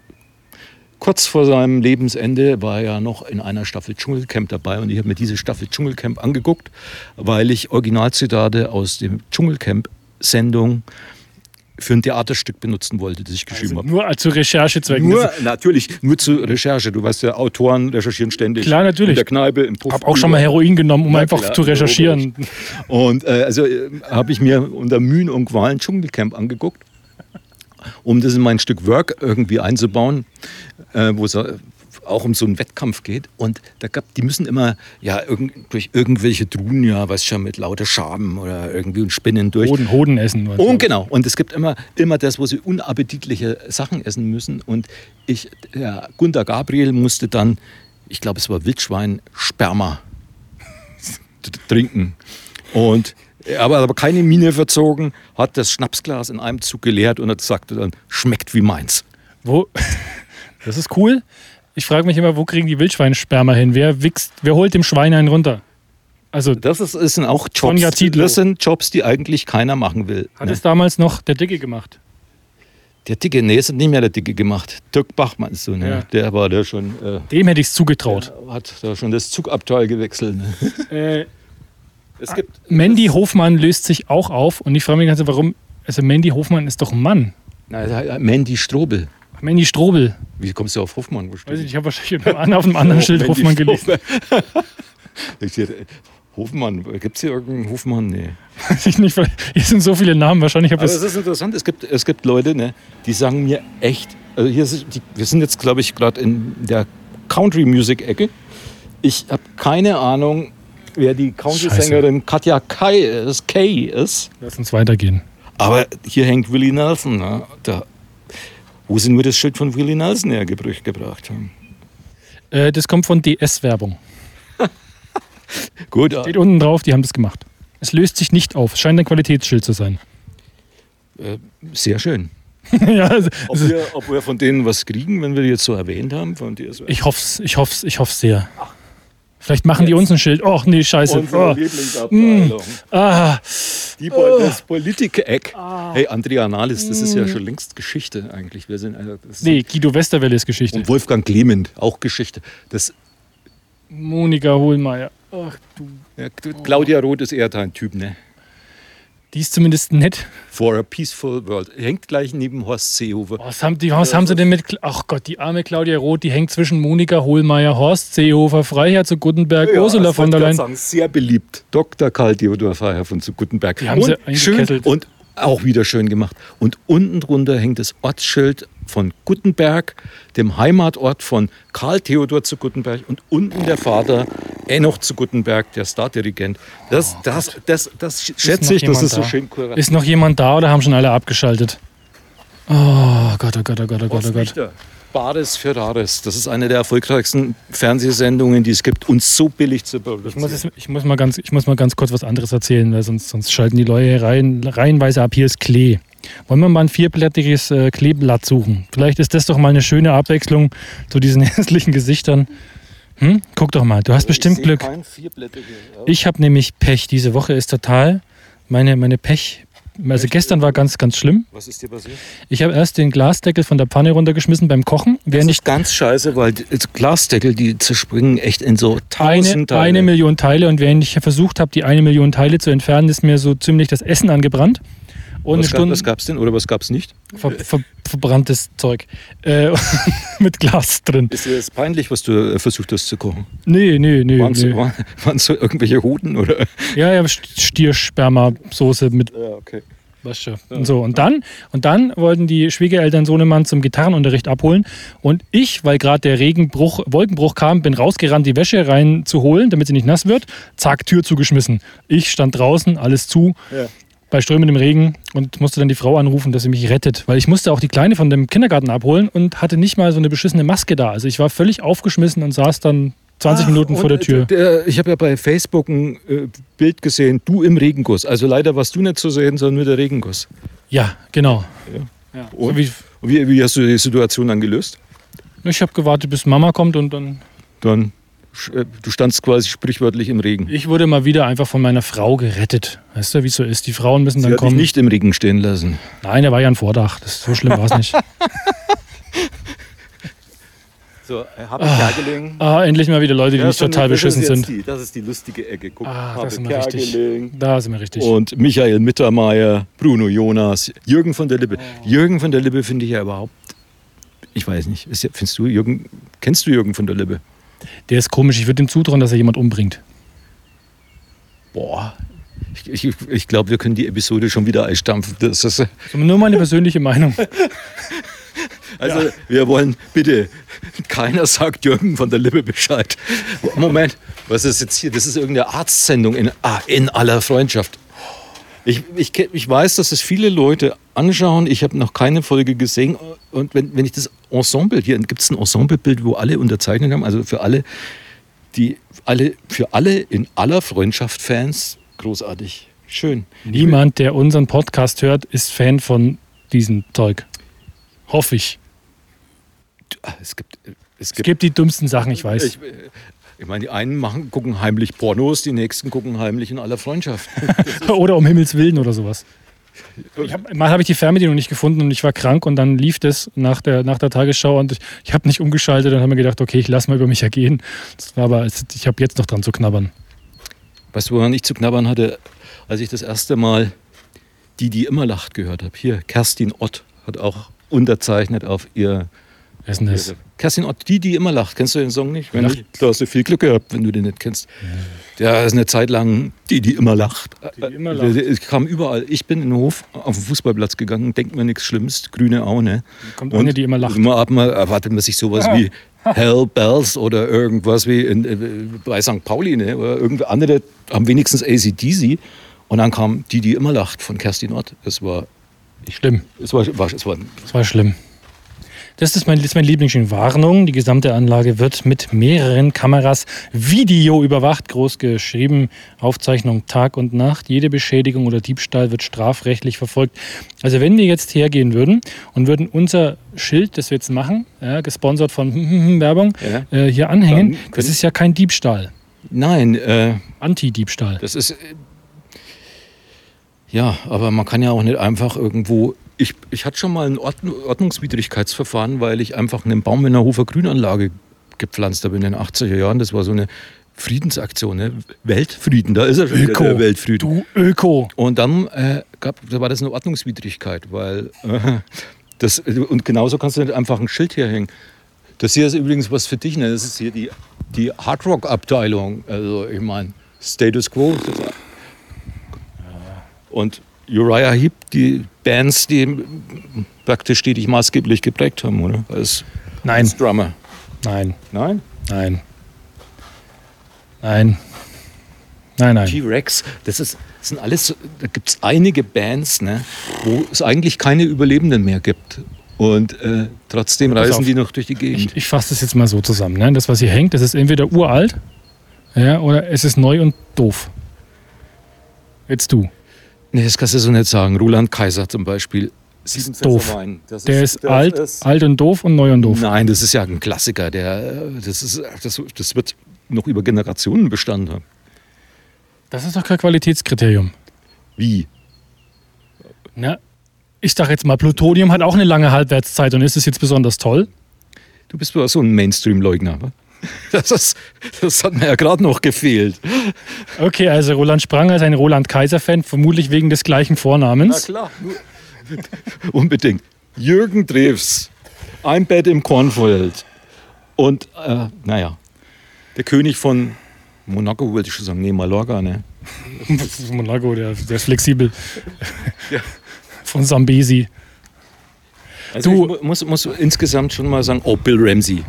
kurz vor seinem Lebensende war er ja noch in einer Staffel Dschungelcamp dabei und ich habe mir diese Staffel Dschungelcamp angeguckt, weil ich Originalzitate aus dem Dschungelcamp-Sendung für ein Theaterstück benutzen wollte, das ich geschrieben habe. Nur zu Recherchezwecken. Nur, natürlich, nur zur Recherche. Du weißt ja, Autoren recherchieren ständig. Klar, natürlich. In der Kneipe, im Puff. Ich habe auch schon mal Heroin genommen, um Ja, einfach klar, zu recherchieren. Und äh, also äh, habe ich mir unter Mühen und Qualen Dschungelcamp angeguckt, um das in mein Stück Work irgendwie einzubauen, äh, wo es äh, auch um so einen Wettkampf geht. Und da gab, die müssen immer ja irgend, durch irgendwelche Truhen, ja, was schon mit lauter Schaben oder irgendwie und Spinnen durch. Hoden, Hoden essen. Und Und genau. Und es gibt immer, immer das, wo sie unappetitliche Sachen essen müssen. Und ich, ja, Gunter Gabriel musste dann, ich glaube, es war Wildschwein, Sperma trinken. Und er hat aber keine Miene verzogen, hat das Schnapsglas in einem Zug geleert und hat sagte dann, schmeckt wie meins. Wo? Das ist cool. Ich frage mich immer, wo kriegen die Wildschweinsperma hin? Wer wichst, wer holt dem Schwein einen runter? Also Das ist, ist sind auch Jobs, das sind Jobs, die eigentlich keiner machen will. hat ne? es damals noch der Dicke gemacht. Der Dicke, nee, es hat nicht mehr der Dicke gemacht. Dirk Bachmann ist so, ne? Ja. Der war der schon, äh, Dem hätte ich es zugetraut. hat da schon das Zugabteil gewechselt. Ne? Äh, Es gibt Mandy Hofmann löst sich auch auf und ich frage mich ganz, warum. Also Mandy Hofmann ist doch ein Mann. Na, Mandy Strobel. Mandy Strobel. Wie kommst du auf Hoffmann? Steht Weiß ich ich habe wahrscheinlich auf einem- anderen Oh, Schild Mandy Hofmann gelesen. Ich sehe, Hofmann, gibt es hier irgendeinen Hofmann? Nee. Ich nicht, weil hier sind so viele Namen. Wahrscheinlich habe Aber es ist interessant, es gibt, es gibt Leute, ne, die sagen mir echt, also hier ist, die, wir sind jetzt, glaube ich, gerade in der Country-Music-Ecke. Ich habe keine Ahnung, wer die Country-Sängerin Katja Kai ist, Kay ist. Lass uns weitergehen. Aber hier hängt Willie Nelson. Ne? Da, wo sie nur das Schild von Willie Nelson hergebracht gebracht haben. Äh, das kommt von DS-Werbung. Gut, Steht unten drauf, die haben das gemacht. Es löst sich nicht auf. Es scheint ein Qualitätsschild zu sein. äh, sehr schön. ja, also, Ob wir, ob wir von denen was kriegen, wenn wir die jetzt so erwähnt haben? Von so ich hoffe es, ich hoff's, ich hoff's sehr. Vielleicht machen die uns ein Schild. Och nee, scheiße. Unsere Oh. Lieblingsabteilung. Ah, Die, Pol- das Politik-Eck. Hey, Andrea Nahles, das ist ja schon längst Geschichte eigentlich. Wir sind, das nee, Guido Westerwelle ist Geschichte. Und Wolfgang Clement, auch Geschichte. Das, Monika Hohlmeier. Ach du. ja, Claudia Roth ist eher dein Typ, ne? Die ist zumindest nett. For a Peaceful World. Hängt gleich neben Horst Seehofer. Was haben, die, was haben sie denn mit. Ach Gott, die arme Claudia Roth, die hängt zwischen Monika Hohlmeier, Horst Seehofer, Freiherr zu Guttenberg, Ursula das von der Leyen. Sagen, sehr beliebt. Dr. Karl Theodor Freiherr von zu Guttenberg. Die haben und sie schön und auch wieder schön gemacht. Und unten drunter hängt das Ortsschild von Guttenberg, dem Heimatort von Karl Theodor zu Guttenberg und unten der Vater Enoch zu Guttenberg, der Stardirigent. Das, das, das, das noch schätze ich, das ist so schön kurat. Ist noch jemand da oder haben schon alle abgeschaltet? Oh Gott, oh Gott, oh Gott, oh Gott, oh Gott. Bares für Rares. Das ist eine der erfolgreichsten Fernsehsendungen, die es gibt und so billig zu Ich muss, produzieren. jetzt, ich, muss mal ganz, ich muss mal ganz kurz was anderes erzählen, weil sonst, sonst schalten die Leute reihen, reihenweise ab. Hier ist Klee. Wollen wir mal ein vierblättriges äh, Kleeblatt suchen? Vielleicht ist das doch mal eine schöne Abwechslung zu diesen hässlichen Gesichtern. Hm? Guck doch mal, du hast bestimmt Ich sehe Glück. Ich habe nämlich Pech. Diese Woche ist total meine, meine Pech. Also gestern war ganz, ganz schlimm. Was ist dir passiert? Ich habe erst den Glasdeckel von der Pfanne runtergeschmissen beim Kochen. Das Während ich ist ganz scheiße, weil Glasdeckel, die zerspringen echt in so eine, tausend Teile. eine Million Teile und während ich versucht habe, die eine Million Teile zu entfernen, ist mir so ziemlich das Essen angebrannt. Und was, gab, was gab's denn oder was gab's nicht? ver, ver, verbranntes Zeug. Äh, mit Glas drin. Ist dir das peinlich, was du äh, versucht hast zu kochen? Nee, nee, nee. Waren es nee. waren, so irgendwelche Hoden oder? Ja, ja, Stiersperma-Soße mit Ja, okay. Weißt du. Und so. Und dann, und dann wollten die Schwiegereltern Sohnemann zum Gitarrenunterricht abholen. Und ich, weil gerade der Regenbruch, Wolkenbruch kam, bin rausgerannt, die Wäsche reinzuholen, damit sie nicht nass wird. Zack, Tür zugeschmissen. Ich stand draußen, alles zu. Ja. Bei strömendem Regen und musste dann die Frau anrufen, dass sie mich rettet. Weil ich musste auch die Kleine von dem Kindergarten abholen und hatte nicht mal so eine beschissene Maske da. Also ich war völlig aufgeschmissen und saß dann 20 Minuten vor der Tür. äh, Der, ich habe ja bei Facebook ein äh, Bild gesehen, du im Regenguss. Also leider warst du nicht zu sehen, sondern nur der Regenguss. Ja, genau. Ja. So Und? wie, wie, wie hast du die Situation dann gelöst? ich habe gewartet, bis Mama kommt und dann Dann, du standst quasi sprichwörtlich im Regen. Ich wurde mal wieder einfach von meiner Frau gerettet. Weißt du, wie es so ist? Die Frauen müssen Sie dann hat dich kommen. nicht im Regen stehen lassen. Nein, da war ja ein Vordach. Das, so schlimm war es nicht. So, habe Kerkeling. Ah, endlich mal wieder Leute, die nicht total beschissen sind. Die, das ist die lustige Ecke. Guck, Ah, Habe das sind wir richtig. Da sind wir richtig. Und Michael Mittermeier, Bruno Jonas, Jürgen von der Lippe. Jürgen von der Lippe finde ich ja überhaupt, ich weiß nicht, ja, findest du Jürgen, kennst du Jürgen von der Lippe? Der ist komisch. Ich würde ihm zutrauen, dass er jemand umbringt. Boah, ich, ich, ich glaube, wir können die Episode schon wieder einstampfen. Das ist, ist nur meine persönliche Meinung. also, wir wollen bitte, keiner sagt Jürgen von der Lippe Bescheid. Moment, was ist jetzt hier? Das ist irgendeine Arztsendung in, ah, in aller Freundschaft. Ich, ich, ich weiß, dass es viele Leute anschauen. Ich habe noch keine Folge gesehen. Und wenn, wenn ich das Ensemble, hier gibt es ein Ensemblebild, wo alle unterzeichnet haben, also für alle, die alle, für alle in aller Freundschaft Fans, großartig. Schön. Niemand, der unseren Podcast hört, ist Fan von diesem Zeug. Hoffe ich. Ah, Es gibt, es Es gibt die dümmsten Sachen, ich weiß. Ich, ich meine, die einen machen, gucken heimlich Pornos, die nächsten gucken heimlich in aller Freundschaft. oder um Himmels Willen oder sowas. Hab, mal habe ich die Fernbedienung nicht gefunden und ich war krank und dann lief das nach der, nach der Tagesschau und ich, ich habe nicht umgeschaltet und habe mir gedacht, okay, ich lasse mal über mich ergehen. War aber, ich habe jetzt noch dran zu knabbern. Weißt du, woran ich zu knabbern hatte, als ich das erste Mal die, die immer lacht, gehört habe? Hier, Kerstin Ott hat auch unterzeichnet auf ihr. Wer ist denn das? Kerstin Ott, die, die immer lacht. Kennst du den Song nicht? Wenn nicht, da hast du viel Glück gehabt, wenn du den nicht kennst. Der ist eine Zeit lang die, die immer lacht. Die, die immer lacht. Ich kam überall. Ich bin in den Hof auf den Fußballplatz gegangen, denkt mir nichts Schlimmes, grüne Aune. Kommt eine, die immer lacht. Immer ab mal erwartet man sich sowas wie Hell Bells oder irgendwas wie in, äh, bei St. Pauli, ne? Oder irgendwer andere haben wenigstens ACDC. Und dann kam die, die immer lacht von Kerstin Ott. Es war, Schlimm. es war, war, es war Das war schlimm. Das ist mein, das ist mein Lieblingsschild. Warnung, die gesamte Anlage wird mit mehreren Kameras Video überwacht, groß geschrieben, Aufzeichnung Tag und Nacht. Jede Beschädigung oder Diebstahl wird strafrechtlich verfolgt. Also wenn wir jetzt hergehen würden und würden unser Schild, das wir jetzt machen, ja, gesponsert von Werbung, Ja. äh, hier anhängen, das ist ja kein Diebstahl. Nein, äh, Anti-Diebstahl. das ist. Äh, ja, aber man kann ja auch nicht einfach irgendwo. Ich, ich hatte schon mal ein Ordn Ordnungswidrigkeitsverfahren, weil ich einfach einen Baum in einer Hofer Grünanlage gepflanzt habe in den 80er Jahren. Das war so eine Friedensaktion, ne? Weltfrieden, da ist er schon wieder, Öko. der Weltfrieden. Du Öko. Und dann äh, gab, da war das eine Ordnungswidrigkeit, weil äh, das, und genauso kannst du nicht einfach ein Schild herhängen. Das hier ist übrigens was für dich, ne? das ist hier die, die Hardrock-Abteilung. Also ich meine, Status Quo. Und Uriah Heep, die Bands, die praktisch die dich maßgeblich geprägt haben, oder? Als, Nein, als Drummer. nein, Nein? nein. Nein. Nein, nein. T-Rex, das, ist, das sind alles, da gibt es einige Bands, ne, wo es eigentlich keine Überlebenden mehr gibt. Und äh, trotzdem reisen auf. die noch durch die Gegend. Ich, ich fasse das jetzt mal so zusammen. Ne? Das, was hier hängt, das ist entweder uralt ja, oder es ist neu und doof. Jetzt du. Nee, das kannst du so nicht sagen. Roland Kaiser zum Beispiel. Siebensetzer doof. Das Der ist alt, ist- alt und doof und neu und doof. Nein, das ist ja ein Klassiker. Der, das, ist, das, das wird noch über Generationen Bestand haben. Das ist doch kein Qualitätskriterium. Wie? Na, ich sag jetzt mal, Plutonium hat auch eine lange Halbwertszeit und ist es jetzt besonders toll? Du bist so ein Mainstream-Leugner. wa? Das, ist, das hat mir ja gerade noch gefehlt. Okay, also Roland Spranger ist ein Roland Kaiser-Fan, vermutlich wegen des gleichen Vornamens. klar. Unbedingt. Jürgen Drews. Ein Bett im Kornfeld. Und, äh, naja, der König von Monaco, wollte ich schon sagen. Nee, Mallorca, ne? Monaco, der, der ist flexibel. Ja. Von Sambesi. Also Du- ich mu- muss, muss insgesamt schon mal sagen, oh, Bill Ramsey.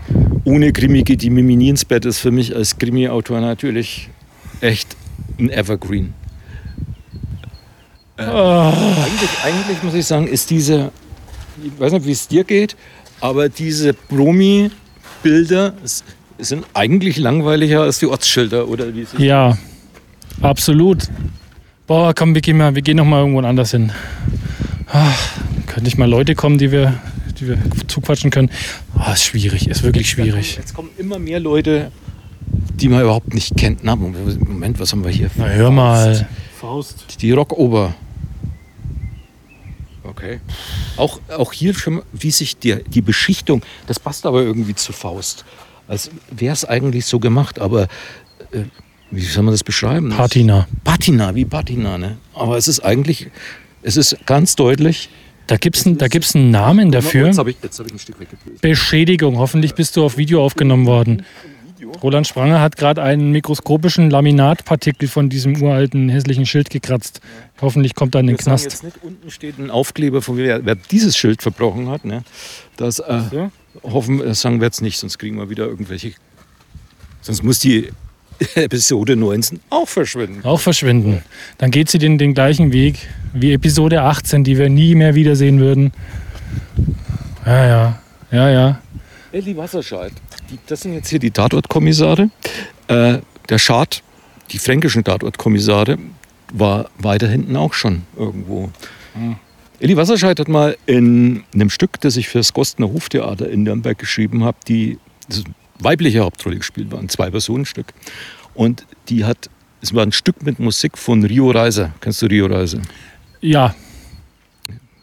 Ohne Krimi geht die Mimi nie ins Bett ist für mich als Krimi-Autor natürlich echt ein Evergreen. Äh, eigentlich, eigentlich muss ich sagen, ist diese, ich weiß nicht, wie es dir geht, aber diese Promi-Bilder s- sind eigentlich langweiliger als die Ortsschilder, oder wie es Ja, absolut. Boah, komm, wir gehen, mal, wir gehen noch mal irgendwo anders hin. Ah, könnte ich mal Leute kommen, die wir, die wir zuquatschen können? Ah, ist schwierig, ist wirklich schwierig. Jetzt kommen immer mehr Leute, die man überhaupt nicht kennt. Na, Moment, was haben wir hier? Na, hör mal. Die Rockober. Okay. Auch, auch hier schon, wie sich die, die Beschichtung, das passt aber irgendwie zu Faust. Als wäre es eigentlich so gemacht, aber äh, wie soll man das beschreiben? Patina. Patina, wie Patina, ne? Aber es ist eigentlich, es ist ganz deutlich. Da gibt es da gibt's einen Namen dafür. Jetzt habe ich, jetzt hab ich ein Stück weggeblößt. Beschädigung. Hoffentlich bist du auf Video aufgenommen worden. Roland Spranger hat gerade einen mikroskopischen Laminatpartikel von diesem uralten hässlichen Schild gekratzt. Hoffentlich kommt er in den Wir Knast. jetzt nicht, unten steht ein Aufkleber, von wer, wer dieses Schild verbrochen hat. Ne? Das äh, so. hoffen, das sagen wir jetzt nicht, sonst kriegen wir wieder irgendwelche. Sonst muss die Episode 19 auch verschwinden. Auch verschwinden. Dann geht sie den, den gleichen Weg wie Episode 18, die wir nie mehr wiedersehen würden. Ja, ja, ja, ja. Elli Wasserscheid, die, das sind jetzt hier die Tatortkommissare. Äh, der Schad, die fränkischen Tatortkommissare, war weiter hinten auch schon irgendwo. Elli Wasserscheid hat mal in einem Stück, das ich für das Gostner Hoftheater in Nürnberg geschrieben habe, die weibliche Hauptrolle gespielt war, ein Zwei-Personen-Stück. Und die hat, es war ein Stück mit Musik von Rio Reiser. Kennst du Rio Reiser? Ja,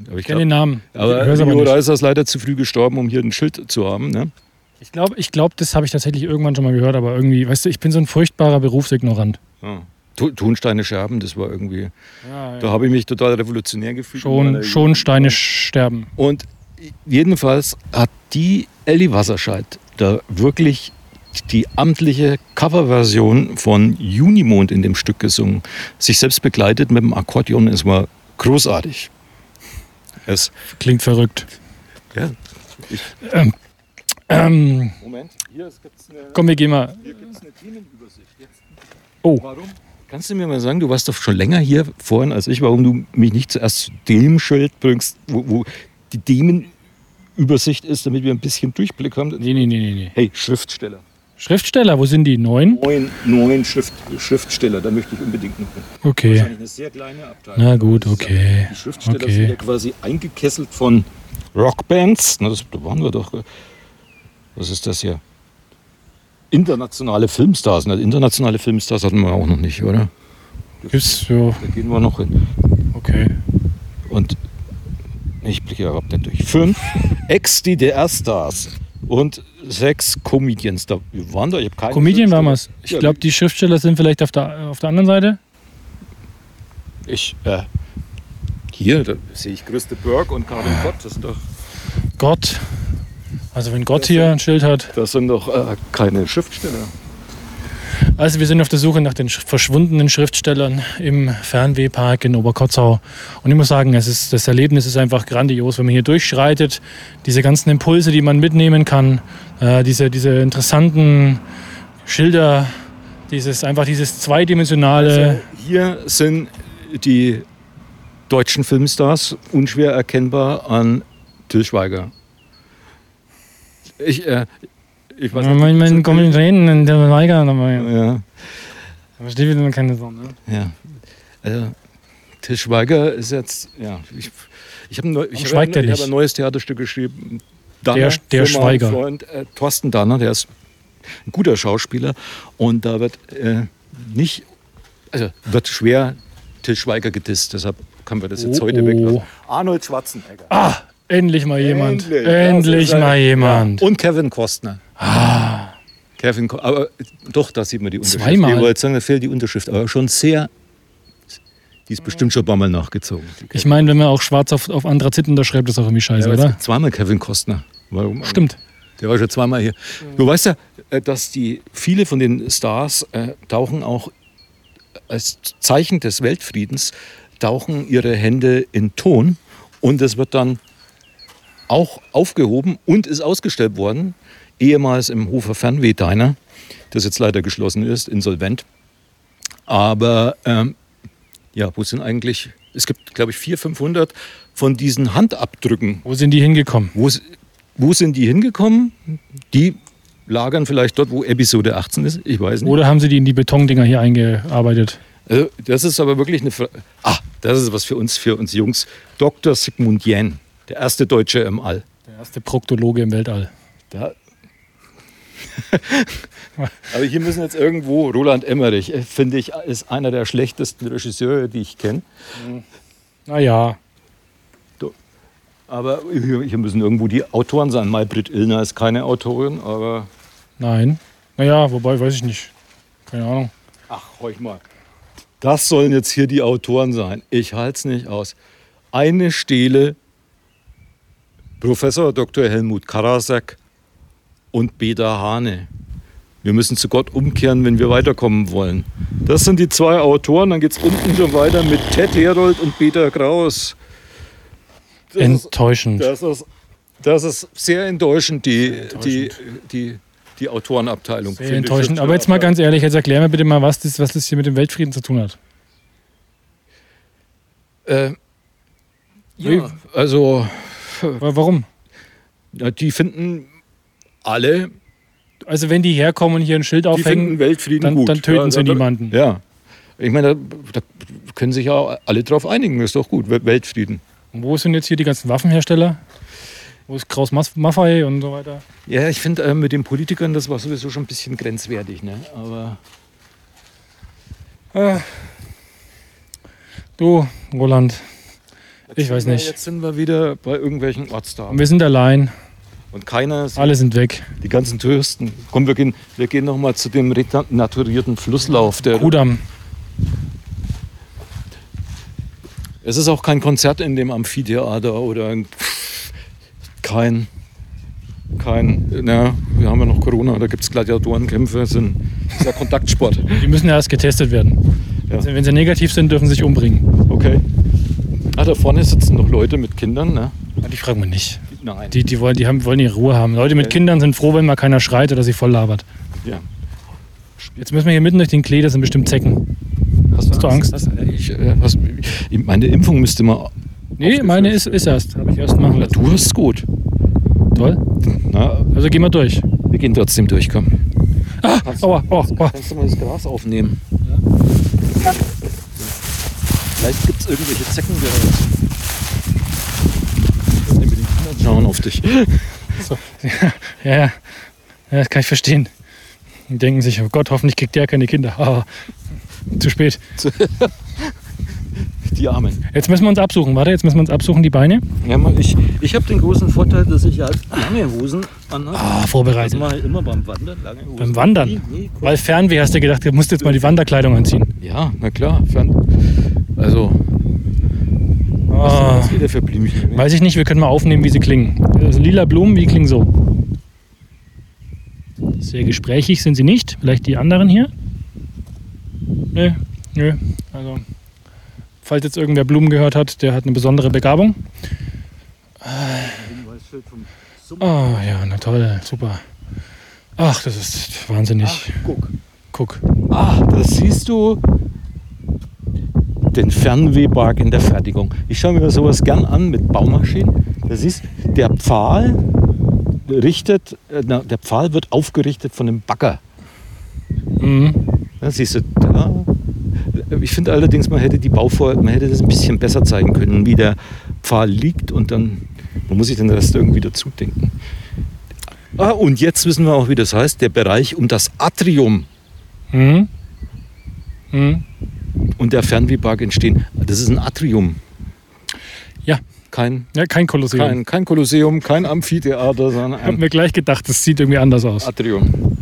Aber ich kenne den Namen. aber nicht. Reiser ist leider zu früh gestorben, um hier ein Schild zu haben. Ne? Ich glaube, ich glaub, das habe ich tatsächlich irgendwann schon mal gehört, aber irgendwie, weißt du, ich bin so ein furchtbarer Berufsignorant. Ja. Tu- Tonsteine scherben, das war irgendwie. Da habe ich mich total revolutionär gefühlt. Schon, schon Steine sterben. Und jedenfalls hat die Elli Wasserscheid da wirklich die amtliche Coverversion von Junimond in dem Stück gesungen. Sich selbst begleitet mit dem Akkordeon. Es war großartig. Es, Klingt verrückt. ja. Ähm, ähm, Moment, hier gibt es eine, komm, wir gehen mal. Themenübersicht. Oh, Warum? Kannst du mir mal sagen, du warst doch schon länger hier vorhin als ich, warum du mich nicht zuerst zu dem Schild bringst, wo, wo die Übersicht ist, damit wir ein bisschen Durchblick haben. Nee, nee, nee, nee. Hey, Schriftsteller. Schriftsteller, wo sind die? Neun? Neun, neun Schrift, Schriftsteller, da möchte ich unbedingt noch hin. Okay. Wahrscheinlich eine sehr kleine Abteilung. Na gut, ist okay. Die Schriftsteller Okay. sind ja quasi eingekesselt von Rockbands. Na, das, da waren wir doch. Was ist das hier? Internationale Filmstars. Na, internationale Filmstars hatten wir auch noch nicht, oder? Gibt's so. Da gehen wir noch hin. Okay. Und ich blicke überhaupt nicht durch. Fünf Ex-DDR-Stars und sechs Comedians. Da wir waren da, ich habe keine Comedian waren Schriftsteller. wir's. Ich Ja, glaube, die Schriftsteller sind vielleicht auf der, auf der anderen Seite. Ich, äh, hier, da sehe ich Christe Berg und Karin Gott. Das sind doch, Gott. Also wenn Gott hier ein Schild hat. das sind doch äh, keine Schriftsteller. Also wir sind auf der Suche nach den sch- verschwundenen Schriftstellern im Fernwehpark in Oberkotzau. Und ich muss sagen, es ist, das Erlebnis ist einfach grandios, wenn man hier durchschreitet. Diese ganzen Impulse, die man mitnehmen kann, äh, diese, diese interessanten Schilder, dieses einfach dieses zweidimensionale. Also hier sind die deutschen Filmstars unschwer erkennbar an Till Schweiger. Ich, äh, ich weiß Ja, mein, mein Kommen reden, der Weiger dabei. Ja, Da verstehe ich wieder keine Sonne. ja. Also, Till Schweiger ist jetzt, ja, ich, ich habe ein, neu, ich hab ich nicht? hab ein neues Theaterstück geschrieben. Der- der meinen Schweiger. Freund äh, Thorsten Danner, der ist ein guter Schauspieler und da wird äh, nicht, also wird schwer Till Schweiger gedisst, deshalb können wir das jetzt Oh, heute oh. weglassen. Arnold Schwarzenegger. Ah, endlich mal jemand. Endlich, Endlich, mal jemand. Und Kevin Costner. Kevin, aber doch, da sieht man die Unterschrift. Zweimal? Ich wollte sagen, da fehlt die Unterschrift, aber schon sehr, die ist bestimmt schon ein paar Mal nachgezogen. Ich meine, wenn man auch schwarz auf, auf Anthrazit unterschreibt, ist das auch irgendwie scheiße, Ja, oder? Zweimal Kevin Costner. Warum? Stimmt. Der war schon zweimal hier. Du weißt ja, äh, dass die viele von den Stars äh, tauchen auch als Zeichen des Weltfriedens tauchen ihre Hände in Ton und es wird dann auch aufgehoben und ist ausgestellt worden, ehemals im Hofer Fernweh Diner, das jetzt leider geschlossen ist, insolvent. Aber ähm, ja, wo sind eigentlich, es gibt glaube ich 400, 500 von diesen Handabdrücken Wo sind die hingekommen? wo, wo sind die hingekommen? Die lagern vielleicht dort, wo Episode 18 ist. Ich weiß nicht. Oder haben sie die in die Betondinger hier eingearbeitet? Also, das ist aber wirklich eine Frage. Ah, das ist was für uns, für uns Jungs. Dr. Sigmund Jähn, der erste Deutsche im All. Der erste Proktologe im Weltall. Da aber hier müssen jetzt irgendwo Roland Emmerich, äh, finde ich, ist einer der schlechtesten Regisseure, die ich kenne. Naja, Aber hier, hier müssen irgendwo die Autoren sein. Maybrit Illner ist keine Autorin, aber nein. Naja, wobei, weiß ich nicht. Keine Ahnung. Ach, horch mal. Das sollen jetzt hier die Autoren sein. Ich halte es nicht aus. Eine Stele, Professor Dr. Helmut Karasek und Beda Hane. Wir müssen zu Gott umkehren, wenn wir weiterkommen wollen. Das sind die zwei Autoren. Dann geht es unten schon weiter mit Ted Herold und Peter Kraus. Das ist, Enttäuschend. das, ist, das ist sehr enttäuschend, die, die, die, die Autorenabteilung. Sehr enttäuschend. Aber jetzt mal ganz ehrlich, jetzt erklär mir bitte mal, was das, was das hier mit dem Weltfrieden zu tun hat. Äh, ja, also Wa- Warum? ja, die finden alle, Also wenn die herkommen und hier ein Schild aufhängen, Weltfrieden dann, dann töten ja, sie da- niemanden. Ja, ich meine, da, da können sich ja alle drauf einigen, ist doch gut, Wel- Weltfrieden. Und wo sind jetzt hier die ganzen Waffenhersteller? Wo ist Kraus Maffei und so weiter? Ja, ich finde äh, mit den Politikern, das war sowieso schon ein bisschen grenzwertig, ne? aber Du, Roland, ich jetzt weiß sind wir- nicht. Jetzt sind wir wieder bei irgendwelchen Ortstagen Wir sind allein, und keiner alle sind weg. die ganzen Touristen. Komm, wir gehen, wir gehen noch mal zu dem renaturierten Flusslauf. Der, Kudamm. Es ist auch kein Konzert in dem Amphitheater oder ein, kein, kein, na, wir haben ja noch Corona, da gibt es Gladiatorenkämpfe, das ist ja Kontaktsport. Die müssen ja erst getestet werden. Ja. Also Wenn sie negativ sind, dürfen sie sich umbringen. Okay. Ah, da vorne sitzen noch Leute mit Kindern, ne? Ja, Die fragen wir nicht. Nein. Die, die, wollen, die haben, wollen ihre Ruhe haben. Leute mit. Kindern sind froh, wenn mal keiner schreit oder sie voll labert. ja. Jetzt müssen wir hier mitten durch den Klee, das sind bestimmt Zecken. Hast du Angst? Hast, ich, äh, was, meine Impfung müsste mal. Nee, meine ist, ist erst. Habe ich erst machen Ja, lassen. du hast es gut. Toll. Na, Also gehen wir durch. wir gehen trotzdem durch, komm. Ah, aua, aua, aua. Kannst du mal das Gras aufnehmen? Vielleicht gibt es irgendwelche Zecken, raus. Schauen auf dich. So. Ja, ja. ja, das kann ich verstehen. Die denken sich, oh Gott, hoffentlich kriegt der keine Kinder. Ah, zu spät. Die Armen. Jetzt müssen wir uns absuchen. Warte, jetzt müssen wir uns absuchen, die Beine. Ja, ich ich habe den großen Vorteil, dass ich halt lange Hosen anhabe. Ah, Das vorbereitet. mache ich immer beim Wandern. Lange Hosen. Beim Wandern? Nee, nee, Weil Fernweh hast du gedacht, du musst jetzt mal die Wanderkleidung anziehen. Ja, na klar. Fern also, was Ah, ist das wieder für Blümchen? weiß ich nicht, wir können mal aufnehmen, wie sie klingen. Also lila Blumen, wie klingen so? Sehr gesprächig sind sie nicht. Vielleicht die anderen hier? Nö, nö. Also, falls jetzt irgendwer Blumen gehört hat, der hat eine besondere Begabung. Ah, ja, na toll, super. Ach, das ist wahnsinnig. Guck. Guck. Ah, da siehst du den Fernwehpark in der Fertigung. Ich schaue mir sowas gern an mit Baumaschinen. Da siehst der Pfahl richtet, äh, na, der Pfahl wird aufgerichtet von einem Bagger. Mhm. Da siehst du, da. Ich finde allerdings, man hätte die Bauvor, man hätte das ein bisschen besser zeigen können, wie der Pfahl liegt und dann man muss sich den Rest irgendwie dazu denken. Ah, und jetzt wissen wir auch, wie das heißt, der Bereich um das Atrium Mhm. Mhm. Und der Fernwehpark entstehen. Das ist ein Atrium. Ja. Kein, Ja, kein Kolosseum. kein, kein Kolosseum, kein Amphitheater, sondern Ich habe mir gleich gedacht, das sieht irgendwie anders aus. Atrium.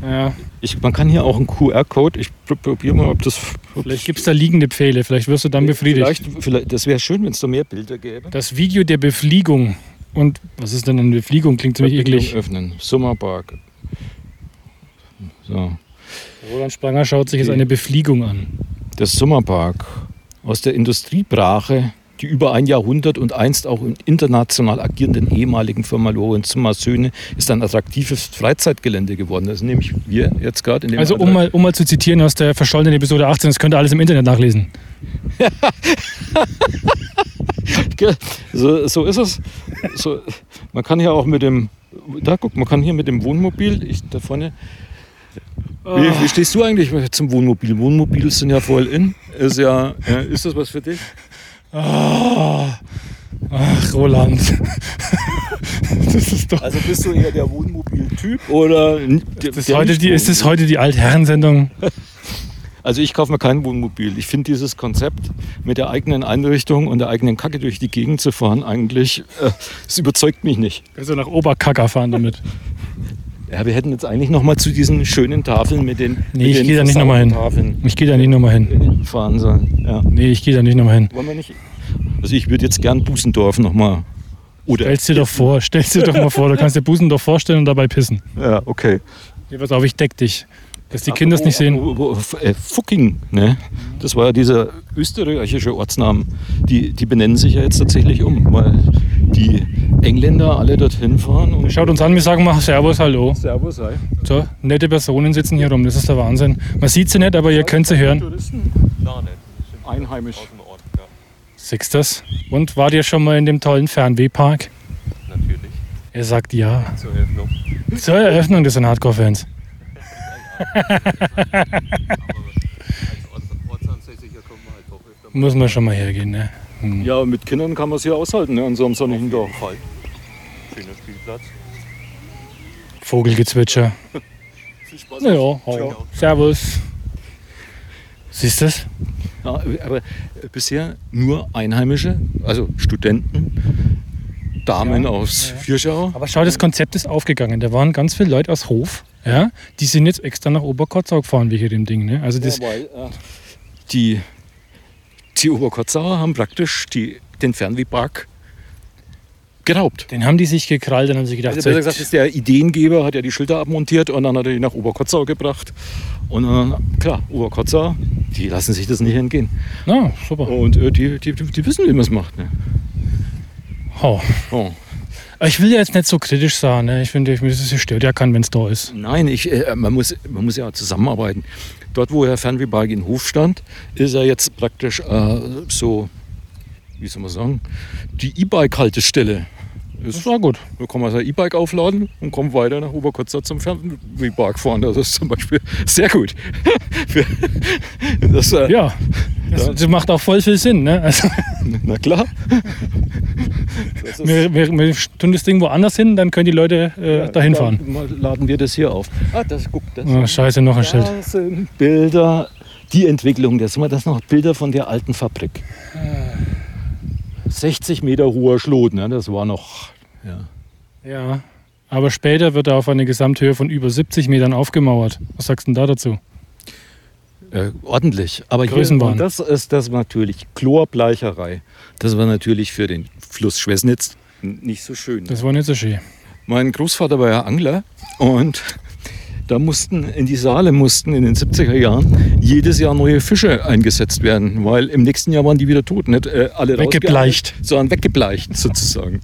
Ja, Ich, man kann hier auch einen QR-Code, ich pr- probiere mal, ob das. vielleicht gibt es da liegende Pfähle, vielleicht wirst du dann befriedigt. Vielleicht, vielleicht, das wäre schön, wenn es da mehr Bilder gäbe. Das Video der Befliegung. Und was ist denn eine Befliegung? Klingt ziemlich Verbindung eklig. öffnen. Sommerpark. So. Roland Spranger schaut sich jetzt eine Befliegung an. Der Sommerpark aus der Industriebrache, die über ein Jahrhundert und einst auch in international agierenden ehemaligen Firma Lorenz Zimmer Söhne ist ein attraktives Freizeitgelände geworden. Das sind nämlich wir jetzt gerade in dem Also um mal, um mal zu zitieren aus der verschollenen Episode 18, das könnt ihr alles im Internet nachlesen. So, so ist es. So, man kann hier auch mit dem, da guck, man kann hier mit dem Wohnmobil, ich, da vorne. Wie, wie stehst du eigentlich zum Wohnmobil? Wohnmobil sind ja voll in. Ist ja, ist das was für dich? Ah. Ach, Roland. das ist doch. Also bist du eher der Wohnmobil-Typ oder? Das ist, heute die, ist das heute die Altherrensendung? Also ich kaufe mir kein Wohnmobil. Ich finde dieses Konzept mit der eigenen Einrichtung und der eigenen Kacke durch die Gegend zu fahren eigentlich, äh, das überzeugt mich nicht. Also nach Oberkacker fahren damit. Ja, wir hätten jetzt eigentlich noch mal zu diesen schönen Tafeln mit den, Nee, mit ich gehe da nicht nochmal hin. Tafeln Ich gehe da nicht nochmal hin. fahren sollen. Ja. Nee, ich gehe da nicht nochmal hin. Wollen wir nicht? Also ich würde jetzt gern Busendorf noch mal. Oder Stell's dir doch vor, stell's dir doch mal vor, du kannst dir Busen doch vorstellen und dabei pissen. Ja, okay. Pass auf, ich deck dich. Dass die Kinder es nicht sehen. Äh, Fucking, ne? Das war ja dieser österreichische Ortsnamen. Die, die benennen sich ja jetzt tatsächlich um, weil die Engländer alle dorthin fahren und Schaut uns an, wir sagen mal Servus, Hallo. Servus sei. So, nette Personen sitzen hier rum, das ist der Wahnsinn. Man sieht sie nicht, aber ihr könnt sie hören. Touristen. Einheimisch. Siehst das? Und wart ihr schon mal in dem tollen Fernwehpark? Natürlich. Er sagt ja. Zur Eröffnung. Zur Eröffnung, das sind Hardcore-Fans. Als Ortsansässiger kommen wir halt doch öfter Muss man schon mal hergehen, ne? Hm. Ja, mit Kindern kann man es hier aushalten, ne? an so einem sonnigen Tag. Fall. Schöner Spielplatz. Vogelgezwitscher. Viel Spaß. Ja, hau. Servus. Siehst du das? Ja, aber bisher nur Einheimische, also Studenten, Damen aus Vierschau. Aber schau, das Konzept ist aufgegangen. Da waren ganz viele Leute aus Hof. Ja, die sind jetzt extra nach Oberkotzau gefahren wegen dem Ding. Ne? Also das, Ja, weil, äh, die, die Oberkotzauer haben praktisch die, den Fernwehpark geraubt. den haben die sich gekrallt und haben sich gedacht, Also besser gesagt, ist der Ideengeber hat ja die Schilder abmontiert und dann hat er die nach Oberkotzau gebracht. Und dann, klar, Oberkotzau, die lassen sich das nicht entgehen. na, super. Und äh, die, die, die wissen, wie man es macht. Ne? Oh. Oh. Ich will ja jetzt nicht so kritisch sein. Ne? Ich finde, es stört ja keinen, wenn es da ist. Nein, ich, äh, man, muss, man muss ja zusammenarbeiten. Dort, wo Herr Fernwehpark in Hof stand, ist er jetzt praktisch äh, so, wie soll man sagen, die E-Bike-Haltestelle. Ist, war gut. da kann man sein E-Bike aufladen und kommt weiter nach Oberkotzau zum Fernwehpark fahren. Das ist zum Beispiel sehr gut. Das, äh, Ja, das, das macht auch voll viel Sinn. Ne? Also, Na klar. Wir, wir, wir tun das Ding woanders hin, dann können die Leute äh, dahin fahren. Laden wir das hier auf. Ah, das guck, das Oh, scheiße, noch ein Schild. Das sind Bilder, die Entwicklung, das sind das noch Bilder von der alten Fabrik. 60 Meter hoher Schlot, ne? das war noch. Ja. Ja, aber später wird er auf eine Gesamthöhe von über 70 Metern aufgemauert. Was sagst du denn da dazu? Äh, ordentlich. Aber hier, Größenwahn. und das ist das natürlich Chlorbleicherei. Das war natürlich für den Fluss Schwesnitz nicht so schön. Das war nicht so schön. Mein Großvater war ja Angler und da mussten in die Saale mussten in den 70er Jahren jedes Jahr neue Fische eingesetzt werden, weil im nächsten Jahr waren die wieder tot, nicht äh, alle Weggebleicht. sondern weggebleicht sozusagen.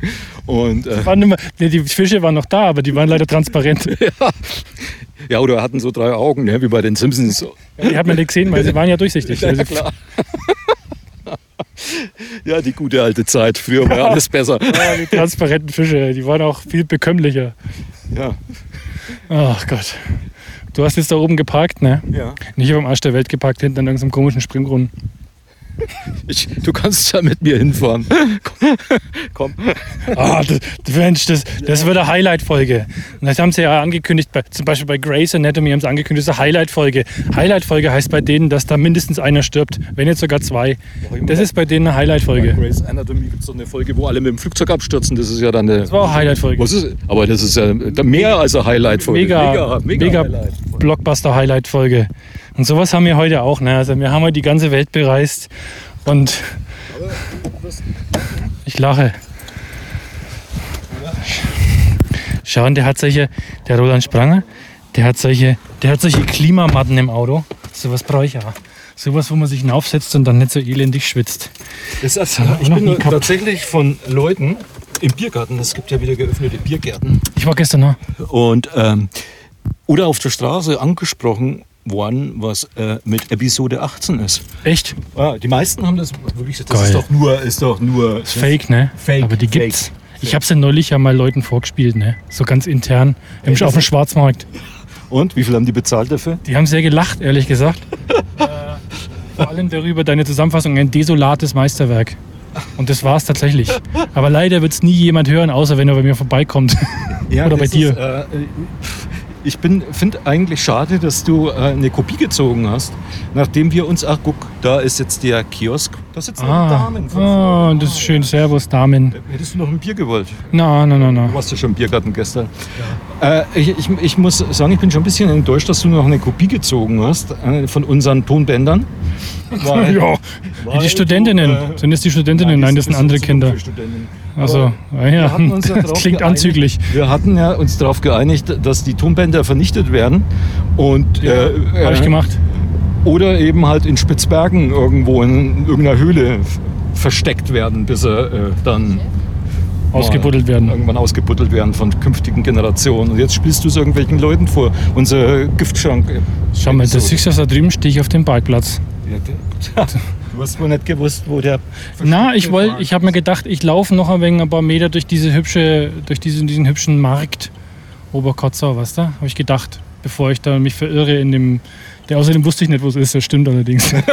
Und äh, immer, nee, die Fische waren noch da, aber die waren leider transparent. ja, oder hatten so drei Augen, ne, wie bei den Simpsons. Die hat man nicht gesehen, weil sie waren ja durchsichtig. Ja, Also, klar. ja, die gute alte Zeit. Früher war alles besser. ja, die transparenten Fische, die waren auch viel bekömmlicher. Ja, Ach Gott. Du hast jetzt da oben geparkt, ne? ja. Nicht auf dem Arsch der Welt geparkt, hinten an irgendeinem komischen Springbrunnen. Ich, du kannst ja mit mir hinfahren. Komm. Ah, das, Mensch, das, das wird eine Highlight-Folge. Und das haben sie ja angekündigt, bei, zum Beispiel bei Grey's Anatomy haben sie angekündigt, das ist eine Highlight-Folge. Highlight-Folge heißt bei denen, dass da mindestens einer stirbt, wenn nicht sogar zwei. Das ist bei denen eine Bei Highlight-Folge. Grey's Anatomy gibt es doch eine Folge, wo alle mit dem Flugzeug abstürzen. Das ist ja dann eine. Das war auch eine Highlight-Folge. Was ist, aber das ist ja mehr als eine Highlight-Folge. Mega, mega, Highlight. Blockbuster-Highlight-Folge. Und sowas haben wir heute auch. Ne? Also wir haben heute die ganze Welt bereist und ich lache. Schau, und der hat solche, der Roland Spranger, der hat solche, der hat solche Klimamatten im Auto. Sowas brauche ich auch. Sowas, wo man sich hinaufsetzt und dann nicht so elendig schwitzt. Das ist, er auch ich bin tatsächlich von Leuten im Biergarten, es gibt ja wieder geöffnete Biergärten, Ich war gestern noch. und, ähm, oder auf der Straße angesprochen worden, was äh, mit Episode 18 ist. Echt? Ah, die meisten haben das wirklich das Geil. ist doch nur, ist doch nur Ist fake, ne? Fake, Aber die fake. gibt's. Ich habe sie neulich ja mal Leuten vorgespielt, ne? So ganz intern im, auf dem Schwarzmarkt. Und wie viel haben die bezahlt dafür? Die haben sehr gelacht, ehrlich gesagt. äh, vor allem darüber, deine Zusammenfassung, ein desolates Meisterwerk. Und das war es tatsächlich. Aber leider wird es nie jemand hören, außer wenn er bei mir vorbeikommt. Oder bei dir. Ist, äh, ich finde eigentlich schade, dass du äh, eine Kopie gezogen hast, nachdem wir uns, ach guck, da ist jetzt der Kiosk, da sitzen Ah, Damen von ah, früher. das ist schön. Servus, Damen. Hättest du noch ein Bier gewollt? Na, na, na, Du warst ja schon im Biergarten gestern. Äh, ich, ich, ich muss sagen, ich bin schon ein bisschen enttäuscht, dass du noch eine Kopie gezogen hast äh, von unseren Tonbändern. Weil- Ja, wie die Studentinnen. äh, Sind das die Studentinnen? Nein, das sind andere Kinder. Also, ja, ja das klingt anzüglich. Wir hatten ja uns darauf geeinigt, dass die Tonbänder vernichtet werden und äh, Habe ich äh, gemacht. oder eben halt in Spitzbergen irgendwo in irgendeiner Höhle versteckt werden, bis sie äh, dann Ausgebuddelt werden. Irgendwann ausgebuddelt werden von künftigen Generationen. Und jetzt spielst du es irgendwelchen Leuten vor. Unser Giftschrank. äh, Schau mal, das siehst du da drüben, stehe ich auf dem Parkplatz. Ja, Du hast wohl nicht gewusst, wo der. Na, ich wollte, ich habe mir gedacht, ich laufe noch ein wenig ein paar Meter durch diese hübsche, durch diesen, diesen hübschen Markt Oberkotzau, weißt du? Habe ich gedacht, bevor ich da mich verirre in dem. Der außerdem wusste ich nicht, wo es ist. Das stimmt allerdings.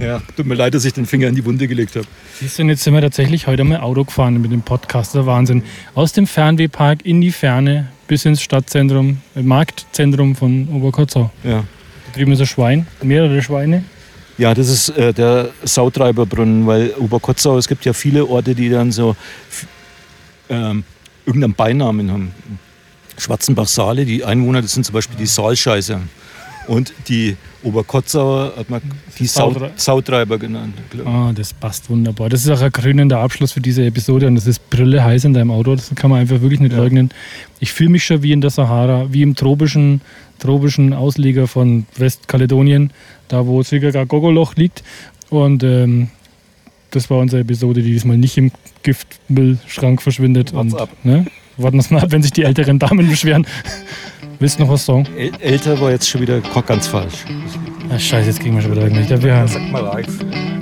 Ja, tut mir leid, dass ich den Finger in die Wunde gelegt habe. Siehst du, jetzt sind wir tatsächlich heute mal Auto gefahren mit dem Podcast. Der Wahnsinn. Aus dem Fernwehpark in die Ferne bis ins Stadtzentrum, Marktzentrum von Oberkotzau. Ja. Da drüben ist ein Schwein, mehrere Schweine. Ja, das ist äh, der Sautreiberbrunnen, weil Oberkotzau, es gibt ja viele Orte, die dann so ähm, irgendeinen Beinamen haben. Schwarzenbach-Saale, die Einwohner, das sind zum Beispiel die Saalscheißer. Und die Oberkotzauer hat man die Sau Sautre- Sautreiber genannt. Ah, das passt wunderbar. Das ist auch ein krönender Abschluss für diese Episode und das ist Brille heiß in deinem Auto. Das kann man einfach wirklich nicht Ja. leugnen. Ich fühle mich schon wie in der Sahara, wie im tropischen, tropischen Ausleger von Westkaledonien, da wo Silgaga Gogoloch liegt. Und ähm, das war unsere Episode, die diesmal nicht im Giftmüllschrank verschwindet. Wart's und, ab. Ne? Warten wir mal ab, wenn sich die älteren Damen beschweren. Willst du noch was sagen? äl- Älter war jetzt schon wieder ganz falsch. Ah, scheiße, jetzt kriegen wir schon wieder irgendwelche. Wir, Sag mal live.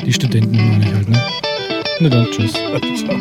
die Studenten meine ich halt, ne? Na dann, tschüss. Ciao.